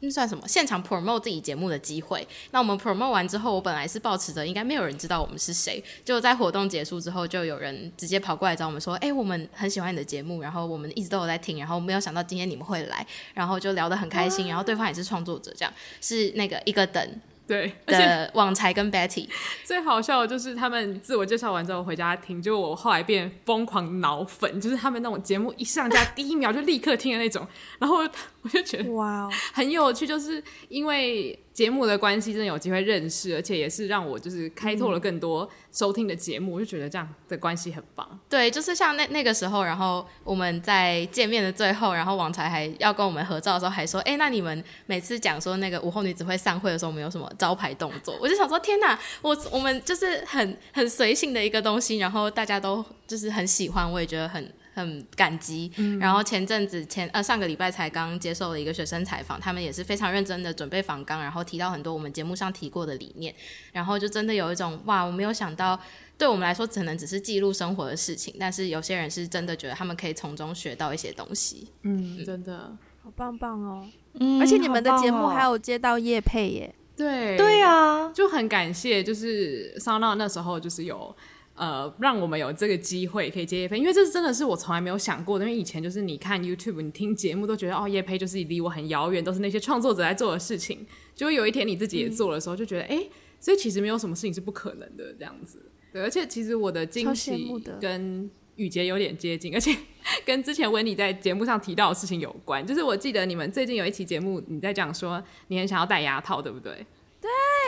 那算什么？现场 promote 自己节目的机会。那我们 promote 完之后，我本来是抱持着应该没有人知道我们是谁，就在活动结束之后，就有人直接跑过来找我们说：“哎、我们很喜欢你的节目，然后我们一直都有在听，然后没有想到今天你们会来，然后就聊得很开心。然后对方也是创作者，这样是那个一个等。”对，的网才跟 Betty (laughs) 最好笑的就是他们自我介绍完之后回家听，就我后来变疯狂脑粉，就是他们那种节目一上架 (laughs) 第一秒就立刻听的那种，然后我就觉得哇，(laughs) 很有趣，就是因为。节目的关系真的有机会认识，而且也是让我就是开拓了更多收听的节目，我、嗯、就觉得这样的关系很棒。对，就是像那那个时候，然后我们在见面的最后，然后王才还要跟我们合照的时候，还说：“哎，那你们每次讲说那个午后女子会散会的时候，我们有什么招牌动作？”我就想说：“天哪，我我们就是很很随性的一个东西，然后大家都就是很喜欢，我也觉得很。”很感激，嗯、然后前阵子前呃上个礼拜才刚接受了一个学生采访，他们也是非常认真的准备访纲，然后提到很多我们节目上提过的理念，然后就真的有一种哇，我没有想到，对我们来说可能只是记录生活的事情，但是有些人是真的觉得他们可以从中学到一些东西，嗯，嗯。真的。好棒棒哦，嗯，而且你们的节目还有接到叶配耶，对。对啊，就很感谢，就是 SoundOn 那时候就是有。呃，让我们有这个机会可以接业配，因为这是真的是我从来没有想过的。因为以前就是你看 YouTube，你听节目都觉得哦，叶配就是离我很遥远，都是那些创作者在做的事情。就有一天你自己也做的时候，就觉得哎、所以其实没有什么事情是不可能的这样子。对，而且其实我的惊喜跟雨杰有点接近，而且 (laughs) 跟之前温妮在节目上提到的事情有关。就是我记得你们最近有一期节目，你在讲说你很想要戴牙套，对不对？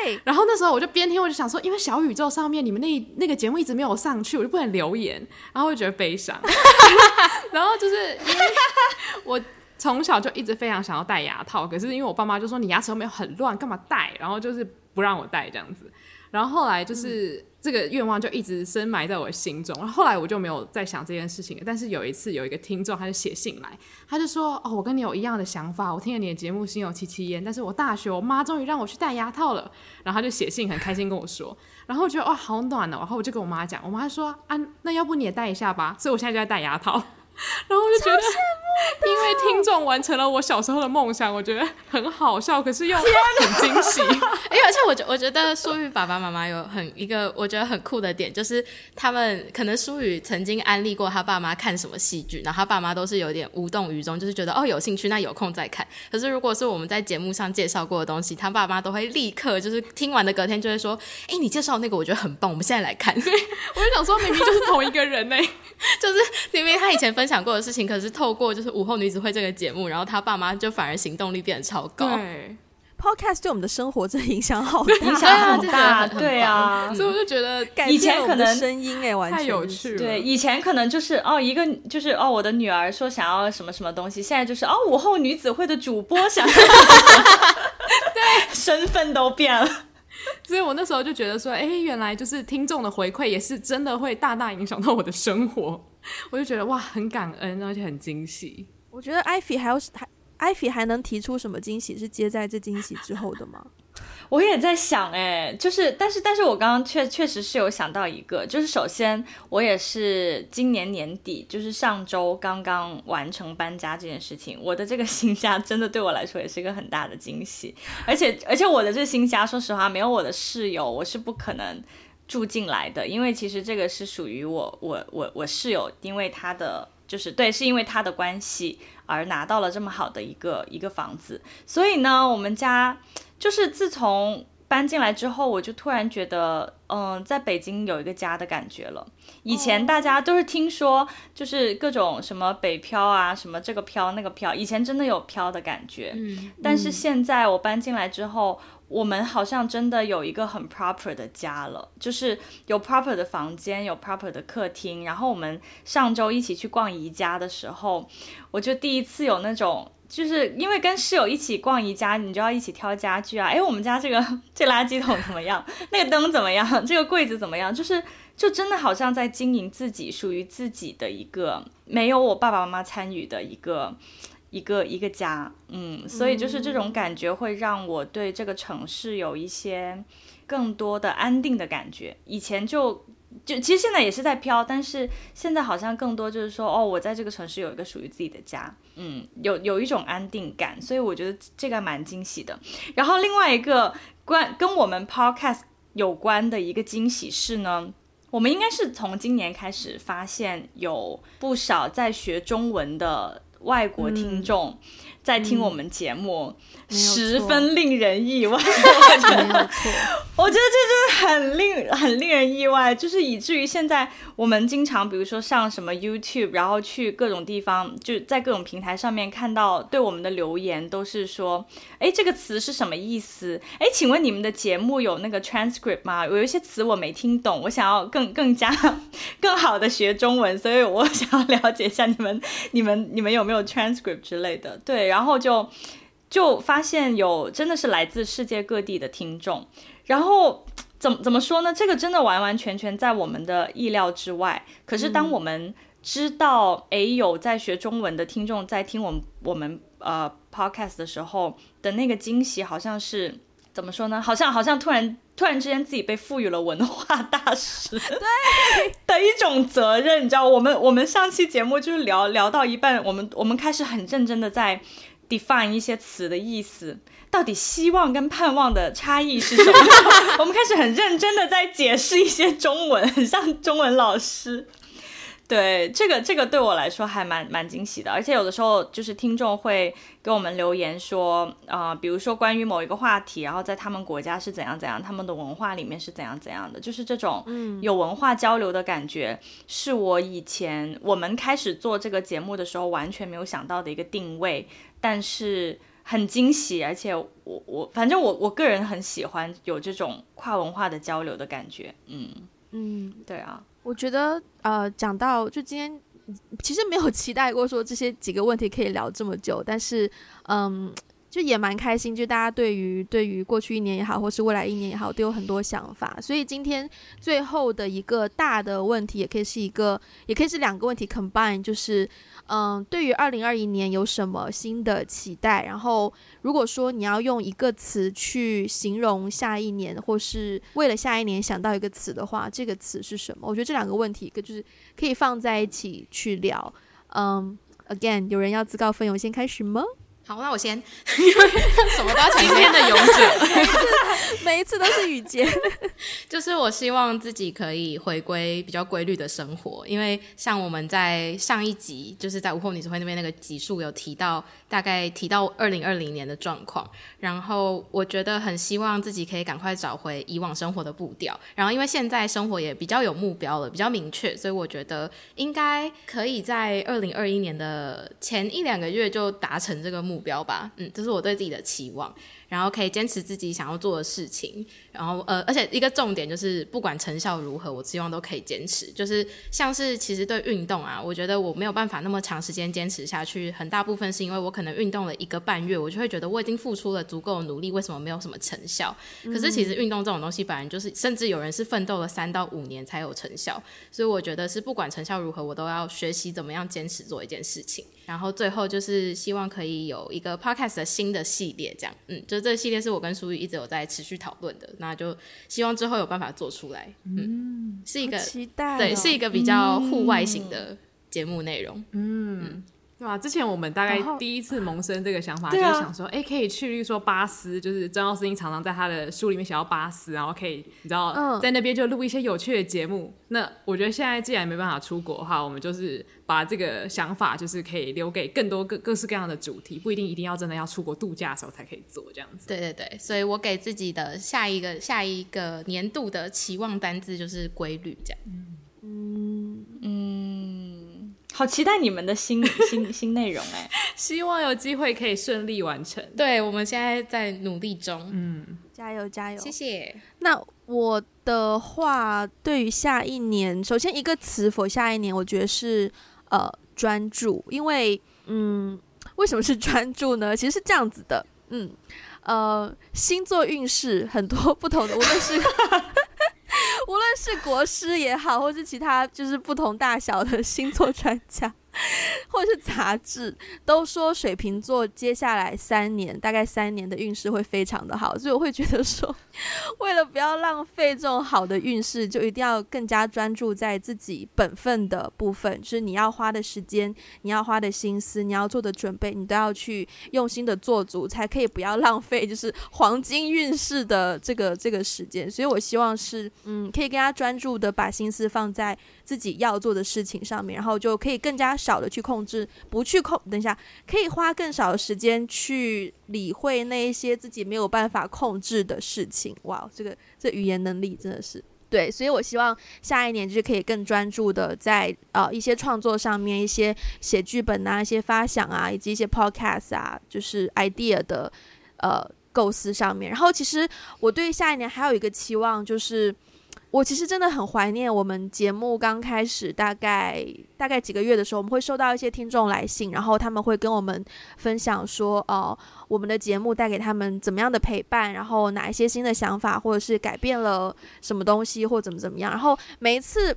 对，然后那时候我就边听我就想说，因为小宇宙上面你们那那个节目一直没有上去，我就不能留言，然后我就觉得悲伤。(laughs) 然后就是因为我从小就一直非常想要戴牙套，可是因为我爸妈就说你牙齿又没有很乱，干嘛戴？然后就是不让我戴这样子。然后后来就是。这个愿望就一直深埋在我心中，然后后来我就没有再想这件事情了。但是有一次，有一个听众他就写信来，他就说：“哦，我跟你有一样的想法，我听了你的节目心有戚戚焉。但是我大学我妈终于让我去戴牙套了。”然后他就写信很开心跟我说，然后我觉得哇好暖哦。然后我就跟我妈讲，我妈说：“啊，那要不你也戴一下吧。”所以我现在就在戴牙套。(laughs) 然后我就觉得，因为听众完成了我小时候的梦想，我觉得很好笑，可是又很惊喜。(laughs) 哎，而且我觉我觉得舒宇爸爸妈妈有很一个我觉得很酷的点，就是他们可能舒宇曾经安利过他爸妈看什么戏剧，然后他爸妈都是有点无动于衷，就是觉得哦有兴趣，那有空再看。可是如果是我们在节目上介绍过的东西，他爸妈都会立刻就是听完的隔天就会说：“哎，你介绍那个我觉得很棒，我们现在来看。”对，我就想说，明明就是同一个人呢，(laughs) 就是明明他以前分。分享过的事情，可是透过就是午后女子会这个节目，然后他爸妈就反而行动力变得超高。对，Podcast 对我们的生活真的影响好大，(laughs) 影响好大。对啊，所以我就觉得以前可能声音哎，完全太有趣了。对，以前可能就是哦，一个就是哦，我的女儿说想要什么什么东西，现在就是哦，午后女子会的主播想要，对，(laughs) 身份都变了。所以我那时候就觉得说，哎，原来就是听众的回馈也是真的会大大影响到我的生活。(laughs) 我就觉得哇，很感恩，而且很惊喜。我觉得艾菲还有还艾菲还能提出什么惊喜是接在这惊喜之后的吗？我也在想，哎，就是，但是，但是我刚刚确确实是有想到一个，就是首先我也是今年年底，就是上周刚刚完成搬家这件事情，我的这个新家真的对我来说也是一个很大的惊喜，而且而且我的这个新家，说实话，没有我的室友，我是不可能。住进来的，因为其实这个是属于我我我我室友，因为他的就是对，是因为他的关系而拿到了这么好的一个一个房子，所以呢，我们家就是自从搬进来之后，我就突然觉得，嗯，在北京有一个家的感觉了。以前大家都是听说，就是各种什么北漂啊，什么这个漂那个漂，以前真的有漂的感觉。嗯，但是现在我搬进来之后。我们好像真的有一个很 proper 的家了，就是有 proper 的房间，有 proper 的客厅。然后我们上周一起去逛宜家的时候，我就第一次有那种，就是因为跟室友一起逛宜家，你就要一起挑家具啊。哎，我们家这个 (laughs) 这垃圾桶怎么样？那个灯怎么样？这个柜子怎么样？就是就真的好像在经营自己属于自己的一个没有我爸爸妈妈参与的一个。一个一个家，嗯，所以就是这种感觉会让我对这个城市有一些更多的安定的感觉。以前就就其实现在也是在飘，但是现在好像更多就是说，哦，我在这个城市有一个属于自己的家，嗯，有有一种安定感，所以我觉得这个蛮惊喜的。然后另外一个关跟我们 podcast 有关的一个惊喜是呢，我们应该是从今年开始发现有不少在学中文的。外国听众在听我们节目，嗯、十分令人意外。我觉得这真的很令很令人意外，就是以至于现在我们经常，比如说上什么 YouTube，然后去各种地方，就在各种平台上面看到对我们的留言，都是说，哎，这个词是什么意思？哎，请问你们的节目有那个 transcript 吗？有一些词我没听懂，我想要更更加 (laughs) 更好的学中文，所以我想要了解一下你们你们你们有没有 transcript 之类的？对，然后就。就发现有真的是来自世界各地的听众，然后怎么怎么说呢？这个真的完完全全在我们的意料之外。可是当我们知道，诶、嗯，有在学中文的听众在听我们我们呃 podcast 的时候的那个惊喜，好像是怎么说呢？好像好像突然突然之间自己被赋予了文化大使对 (laughs) 的一种责任，你知道？我们我们上期节目就是聊聊到一半，我们我们开始很认真的在。Define 一些词的意思，到底希望跟盼望的差异是什么？(laughs) 我们开始很认真的在解释一些中文，很像中文老师。对，这个这个对我来说还蛮蛮惊喜的，而且有的时候就是听众会给我们留言说，啊、呃，比如说关于某一个话题，然后在他们国家是怎样怎样，他们的文化里面是怎样怎样的，就是这种有文化交流的感觉，嗯、是我以前我们开始做这个节目的时候完全没有想到的一个定位。但是很惊喜，而且我我反正我我个人很喜欢有这种跨文化的交流的感觉，嗯。嗯，对啊，我觉得呃讲到就今天其实没有期待过说这些几个问题可以聊这么久，但是嗯。就也蛮开心，就大家对于对于过去一年也好，或是未来一年也好，都有很多想法。所以今天最后的一个大的问题，也可以是一个，也可以是两个问题 combine，就是嗯，对于二零二一年有什么新的期待？然后如果说你要用一个词去形容下一年，或是为了下一年想到一个词的话，这个词是什么？我觉得这两个问题，一个就是可以放在一起去聊。嗯，again，有人要自告奋勇先开始吗？好，那我先，因 (laughs) 为什么都要今天的勇者，每一次每一次都是雨洁，(laughs) 就是我希望自己可以回归比较规律的生活，因为像我们在上一集，就是在午后女子会那边那个集数有提到，大概提到二零二零年的状况，然后我觉得很希望自己可以赶快找回以往生活的步调，然后因为现在生活也比较有目标了，比较明确，所以我觉得应该可以在二零二一年的前一两个月就达成这个目标吧，嗯，这是我对自己的期望。然后可以坚持自己想要做的事情，然后呃，而且一个重点就是，不管成效如何，我希望都可以坚持。就是像是其实对运动啊，我觉得我没有办法那么长时间坚持下去，很大部分是因为我可能运动了一个半月，我就会觉得我已经付出了足够的努力，为什么没有什么成效？可是其实运动这种东西本来就是，甚至有人是奋斗了三到五年才有成效，所以我觉得是不管成效如何，我都要学习怎么样坚持做一件事情。然后最后就是希望可以有一个 podcast 的新的系列，这样，嗯，就这个系列是我跟苏玉一直有在持续讨论的，那就希望之后有办法做出来，嗯，嗯是一个期待、哦，对，是一个比较户外型的节目内容，嗯，嗯对啊？之前我们大概第一次萌生这个想法，就是想说，哎、啊，可以去，例如说巴斯，就是张奥斯汀常常在他的书里面写到巴斯，然后可以，你知道，嗯、在那边就录一些有趣的节目。那我觉得现在既然没办法出国的话，我们就是把这个想法，就是可以留给更多各各式各样的主题，不一定一定要真的要出国度假的时候才可以做这样子。对对对，所以我给自己的下一个下一个年度的期望单字就是规律，这样。嗯嗯。嗯好期待你们的新 (laughs) 新新内容哎！希望有机会可以顺利完成。对，我们现在在努力中，嗯，加油加油！谢谢。那我的话，对于下一年，首先一个词，for 下一年，我觉得是呃专注，因为嗯，为什么是专注呢？其实是这样子的，嗯呃，星座运势很多不同的，无论是。无论是国师也好，或是其他就是不同大小的星座专家。或者是杂志都说水瓶座接下来三年，大概三年的运势会非常的好，所以我会觉得说，为了不要浪费这种好的运势，就一定要更加专注在自己本分的部分，就是你要花的时间，你要花的心思，你要做的准备，你都要去用心的做足，才可以不要浪费就是黄金运势的这个这个时间。所以我希望是，嗯，可以更加专注的把心思放在自己要做的事情上面，然后就可以更加少的去控制，不去控。等一下，可以花更少的时间去理会那一些自己没有办法控制的事情。哇，这个这语言能力真的是对，所以我希望下一年就是可以更专注的在呃一些创作上面，一些写剧本啊，一些发想啊，以及一些 podcast 啊，就是 idea 的呃构思上面。然后，其实我对下一年还有一个期望就是。我其实真的很怀念我们节目刚开始大概大概几个月的时候，我们会收到一些听众来信，然后他们会跟我们分享说，哦、我们的节目带给他们怎么样的陪伴，然后哪一些新的想法，或者是改变了什么东西，或怎么怎么样。然后每一次，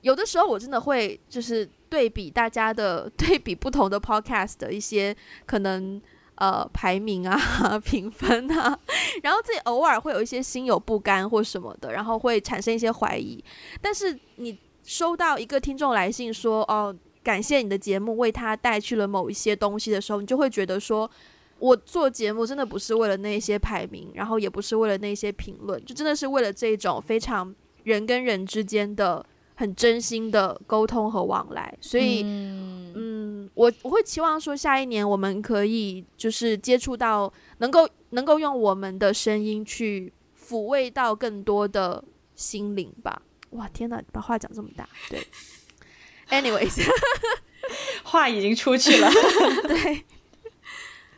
有的时候我真的会就是对比大家的对比不同的 podcast 的一些可能。呃，排名啊，(laughs) 评分啊，(laughs) 然后自己偶尔会有一些心有不甘或什么的，然后会产生一些怀疑。但是你收到一个听众来信说，哦，感谢你的节目为他带去了某一些东西的时候，你就会觉得说，我做节目真的不是为了那些排名，然后也不是为了那些评论，就真的是为了这种非常人跟人之间的。很真心的沟通和往来，所以，嗯，嗯，我我会期望说，下一年我们可以就是接触到，能够能够用我们的声音去抚慰到更多的心灵吧。哇，天哪，把话讲这么大，对。(laughs) Anyways，(laughs) 话已经出去了，(laughs) 对，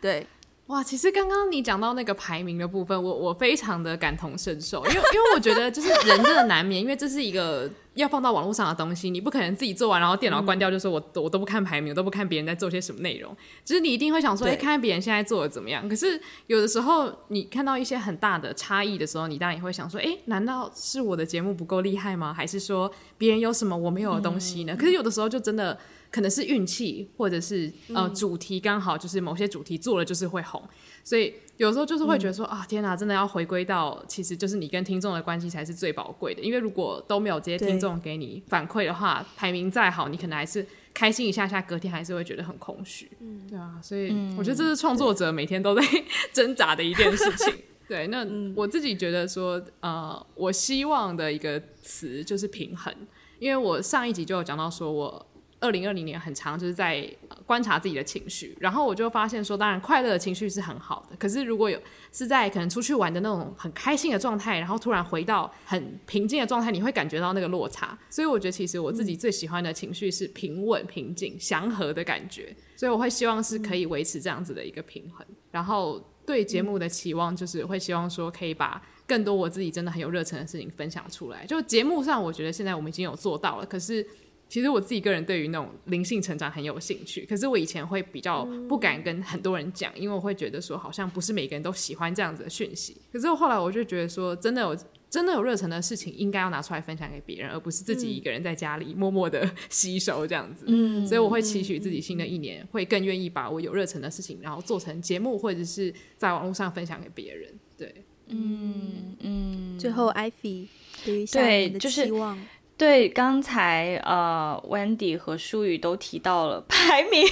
对。哇，其实刚刚你讲到那个排名的部分，我我非常的感同身受，因为因为我觉得就是人真的难免，因为这是一个要放到网络上的东西，你不可能自己做完然后电脑关掉就说我我都不看排名，我都不看别人在做些什么内容，就是你一定会想说，哎，看看别人现在做的怎么样。可是有的时候你看到一些很大的差异的时候，你当然也会想说，哎，难道是我的节目不够厉害吗？还是说别人有什么我没有的东西呢？嗯、可是有的时候就真的。可能是运气，或者是呃主题刚好就是某些主题做了就是会红，所以有时候就是会觉得说、嗯、啊天哪，真的要回归到其实就是你跟听众的关系才是最宝贵的，因为如果都没有这些听众给你反馈的话，排名再好，你可能还是开心一下下，隔天还是会觉得很空虚。嗯，对啊，所以我觉得这是创作者每天都在 (laughs) 挣扎的一件事情。(laughs) 对，那我自己觉得说，呃，我希望的一个词就是平衡，因为我上一集就有讲到说我。二零二零年很长，就是在观察自己的情绪，然后我就发现说，当然快乐的情绪是很好的，可是如果有是在可能出去玩的那种很开心的状态，然后突然回到很平静的状态，你会感觉到那个落差。所以我觉得其实我自己最喜欢的情绪是平稳、平静、祥和的感觉，所以我会希望是可以维持这样子的一个平衡。然后对节目的期望就是会希望说可以把更多我自己真的很有热忱的事情分享出来。就节目上，我觉得现在我们已经有做到了，可是。其实我自己个人对于那种灵性成长很有兴趣，可是我以前会比较不敢跟很多人讲，因为我会觉得说好像不是每个人都喜欢这样子的讯息。可是后来我就觉得说，真的有真的有热忱的事情，应该要拿出来分享给别人，而不是自己一个人在家里默默的吸收这样子。嗯，所以我会期许自己新的一年会更愿意把我有热忱的事情，然后做成节目或者是在网络上分享给别人。对，嗯嗯。最后，艾菲对于下一年的期望。对，刚才呃，Wendy 和舒雨都提到了排名，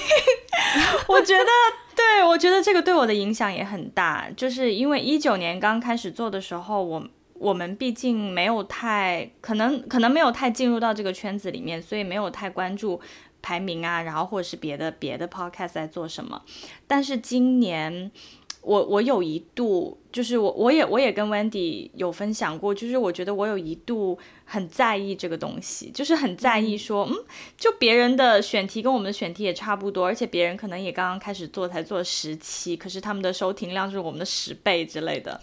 我觉得，对，我觉得这个对我的影响也很大，就是因为一九年刚开始做的时候，我我们毕竟没有太可能，可能没有太进入到这个圈子里面，所以没有太关注排名啊，然后或者是别的别的 podcast 在做什么，但是今年。我我有一度就是我我也我也跟 Wendy 有分享过，就是我觉得我有一度很在意这个东西，就是很在意说，嗯，就别人的选题跟我们的选题也差不多，而且别人可能也刚刚开始做才做十期，可是他们的收听量就是我们的十倍之类的，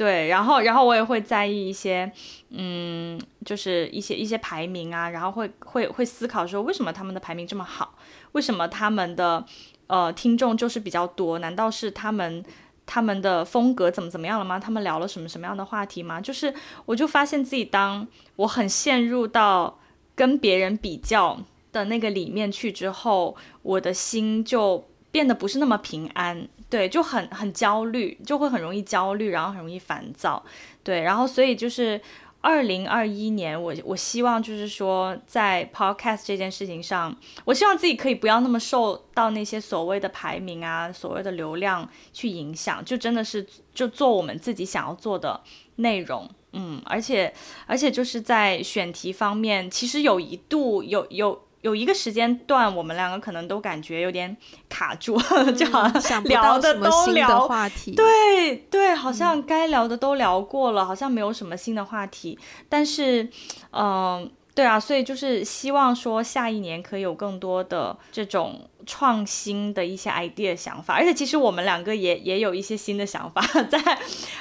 对，然后然后我也会在意一些，嗯，就是一些一些排名啊，然后会会会思考说，为什么他们的排名这么好，为什么他们的。呃，听众就是比较多，难道是他们他们的风格怎么怎么样了吗？他们聊了什么什么样的话题吗？就是我就发现自己当我很陷入到跟别人比较的那个里面去之后，我的心就变得不是那么平安，对，就很很焦虑，就会很容易焦虑，然后很容易烦躁，对，然后所以就是。二零二一年，我我希望就是说，在 podcast 这件事情上，我希望自己可以不要那么受到那些所谓的排名啊、所谓的流量去影响，就真的是就做我们自己想要做的内容，嗯，而且而且就是在选题方面，其实有一度有有。有一个时间段，我们两个可能都感觉有点卡住，嗯、就好像聊的都聊话题，对对，好像该聊的都聊过了，嗯、好像没有什么新的话题。但是，嗯、呃，对啊，所以就是希望说下一年可以有更多的这种。创新的一些 idea 想法，而且其实我们两个也也有一些新的想法，在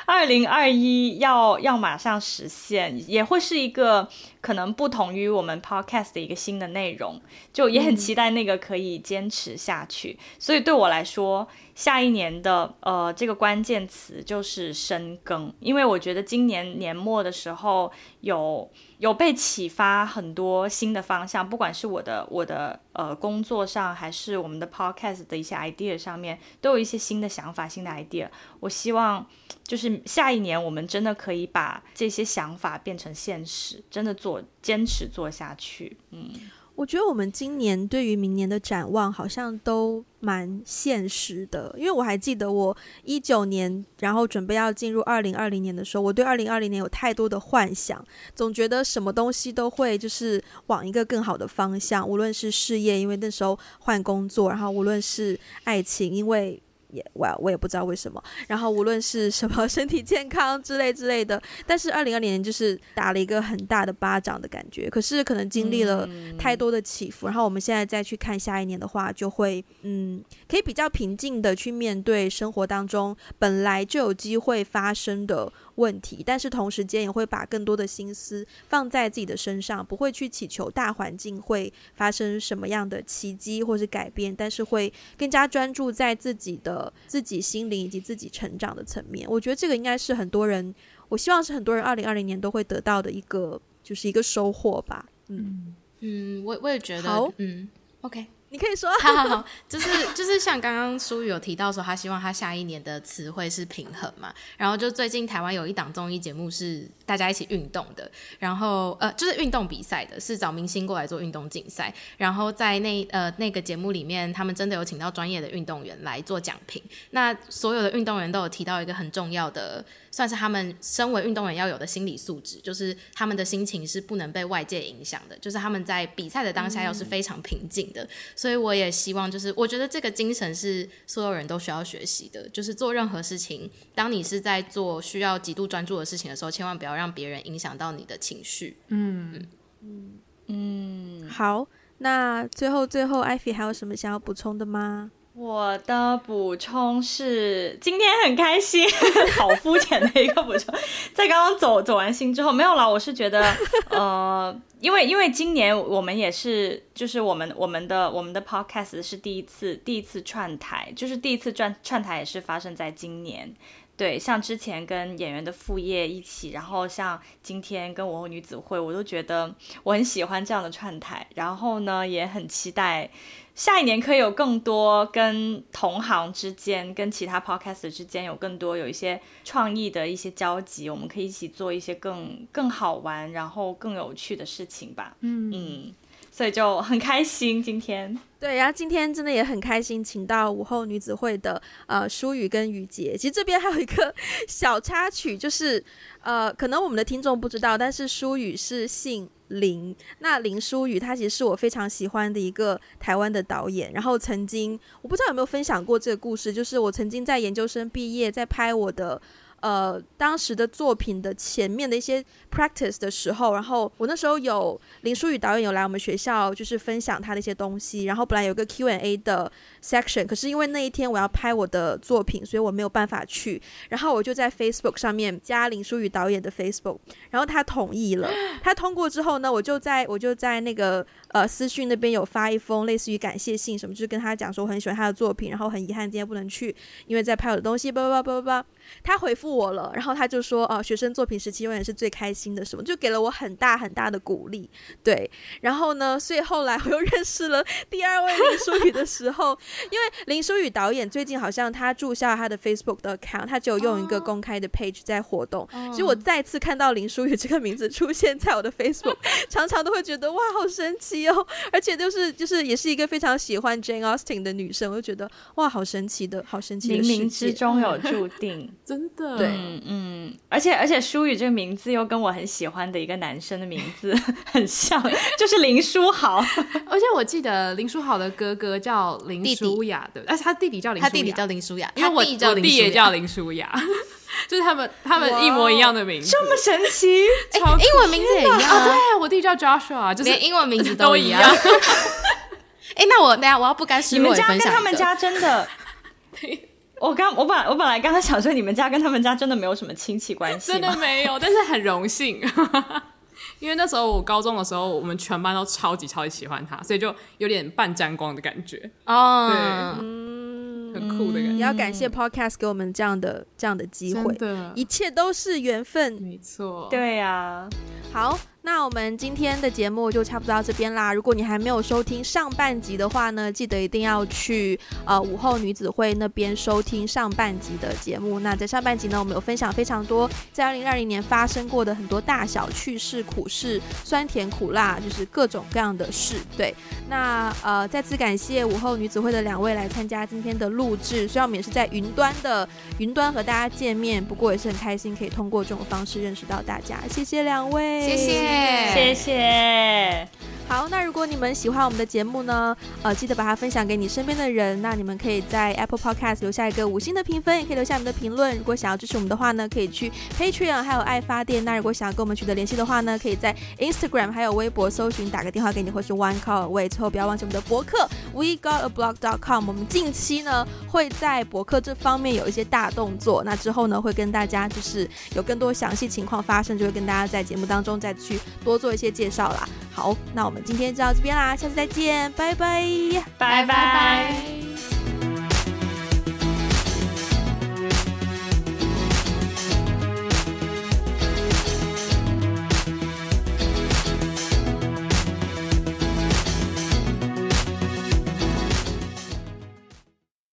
二零二一要要马上实现，也会是一个可能不同于我们 podcast 的一个新的内容，就也很期待那个可以坚持下去。嗯、所以对我来说，下一年的呃这个关键词就是深耕，因为我觉得今年年末的时候有。有被启发很多新的方向，不管是我的我的呃工作上，还是我们的 podcast 的一些 idea 上面，都有一些新的想法、新的 idea。我希望就是下一年我们真的可以把这些想法变成现实，真的做坚持做下去。嗯。我觉得我们今年对于明年的展望好像都蛮现实的，因为我还记得我一九年，然后准备要进入二零二零年的时候，我对二零二零年有太多的幻想，总觉得什么东西都会就是往一个更好的方向，无论是事业，因为那时候换工作，然后无论是爱情，因为。也我我也不知道为什么，然后无论是什么 (laughs) 身体健康之类之类的，但是二零二零年就是打了一个很大的巴掌的感觉。可是可能经历了太多的起伏，嗯、然后我们现在再去看下一年的话，就会嗯，可以比较平静的去面对生活当中本来就有机会发生的问题，但是同时间也会把更多的心思放在自己的身上，不会去祈求大环境会发生什么样的奇迹或是改变，但是会更加专注在自己的自己心灵以及自己成长的层面。我觉得这个应该是很多人，我希望是很多人二零二零年都会得到的一个，就是一个收获吧。嗯嗯，我我也觉得，好，嗯，OK。你可以说，(laughs) 好好好，就是就是像刚刚苏雨有提到说，他希望他下一年的词汇是平衡嘛。然后就最近台湾有一档综艺节目是大家一起运动的，然后呃就是运动比赛的，是找明星过来做运动竞赛。然后在那呃那个节目里面，他们真的有请到专业的运动员来做讲评。那所有的运动员都有提到一个很重要的。算是他们身为运动员要有的心理素质，就是他们的心情是不能被外界影响的，就是他们在比赛的当下要是非常平静的。嗯、所以我也希望，就是我觉得这个精神是所有人都需要学习的，就是做任何事情，当你是在做需要极度专注的事情的时候，千万不要让别人影响到你的情绪。嗯嗯嗯，好，那最后最后，艾菲还有什么想要补充的吗？我的补充是，今天很开心，(laughs) 好肤浅的一个补充。(laughs) 在刚刚走走完心之后，没有了。我是觉得，(laughs) 呃，因为因为今年我们也是，就是我们我们的我们的 podcast 是第一次第一次串台，就是第一次串串台也是发生在今年。对，像之前跟演员的副业一起，然后像今天跟我和女子会，我都觉得我很喜欢这样的串台，然后呢，也很期待。下一年可以有更多跟同行之间、跟其他 podcast 之间有更多有一些创意的一些交集，我们可以一起做一些更更好玩、然后更有趣的事情吧。嗯嗯，所以就很开心今天。对，然后今天真的也很开心，请到午后女子会的呃舒宇跟雨洁。其实这边还有一个小插曲，就是呃，可能我们的听众不知道，但是舒宇是姓。林，那林舒宇他其实是我非常喜欢的一个台湾的导演，然后曾经我不知道有没有分享过这个故事，就是我曾经在研究生毕业，在拍我的。呃，当时的作品的前面的一些 practice 的时候，然后我那时候有林书宇导演有来我们学校，就是分享他的一些东西。然后本来有个 Q&A 的 section，可是因为那一天我要拍我的作品，所以我没有办法去。然后我就在 Facebook 上面加林书宇导演的 Facebook，然后他同意了。他通过之后呢，我就在我就在那个呃私讯那边有发一封类似于感谢信什么，就是跟他讲说我很喜欢他的作品，然后很遗憾今天不能去，因为在拍我的东西，叭叭叭叭叭。他回复我了，然后他就说：“哦，学生作品时期永远是最开心的，什么就给了我很大很大的鼓励。”对，然后呢，所以后来我又认识了第二位林书宇的时候，因为林书宇导演最近好像他注销他的 Facebook 的 account，他只有用一个公开的 page 在活动，哦、所以我再次看到林书宇这个名字出现在我的 Facebook，(laughs) 常常都会觉得哇，好神奇哦！而且就是就是也是一个非常喜欢 Jane Austen 的女生，我就觉得哇，好神奇的，好神奇的，冥冥之中有注定。(laughs) 真的，对，嗯嗯，而且而且舒宇这个名字又跟我很喜欢的一个男生的名字 (laughs) 很像，(laughs) 就是林书豪。(laughs) 而且我记得林书豪的哥哥叫林书雅，对，而且他弟弟叫林书雅，他弟弟叫林书雅，因为我我弟也叫林书雅，就是他们他们一模一样的名字，这么神奇，英文名字也一样。啊？对，我弟叫 Joshua，就是连英文名字都一样。哎，那我等下我要不甘示弱，你们家跟他们家真的。我刚我本来我本来刚才想说，你们家跟他们家真的没有什么亲戚关系，真的没有，但是很荣幸，(laughs) 因为那时候我高中的时候，我们全班都超级超级喜欢他，所以就有点半沾光的感觉哦，对，嗯，很酷的感觉。也要感谢 Podcast 给我们这样的这样的机会，一切都是缘分，没错，对呀，好。那我们今天的节目就差不多到这边啦。如果你还没有收听上半集的话呢，记得一定要去呃午后女子会那边收听上半集的节目。那在上半集呢，我们有分享非常多在二零二零年发生过的很多大小趣事、苦事、酸甜苦辣，就是各种各样的事。对，那呃再次感谢午后女子会的两位来参加今天的录制。虽然我们也是在云端的云端和大家见面，不过也是很开心可以通过这种方式认识到大家。谢谢两位，谢谢。谢谢。好，那如果你们喜欢我们的节目呢，呃，记得把它分享给你身边的人。那你们可以在 Apple Podcast 留下一个五星的评分，也可以留下你们的评论。如果想要支持我们的话呢，可以去 Patreon 还有爱发电。那如果想要跟我们取得联系的话呢，可以在 Instagram 还有微博搜寻，打个电话给你，或是 One Call Away。最后不要忘记我们的博客 We Got a Blog dot com。我们近期呢会在博客这方面有一些大动作。那之后呢会跟大家就是有更多详细情况发生，就会跟大家在节目当中再去多做一些介绍啦。好那我们今天就到这边啦下次再见拜拜。拜拜。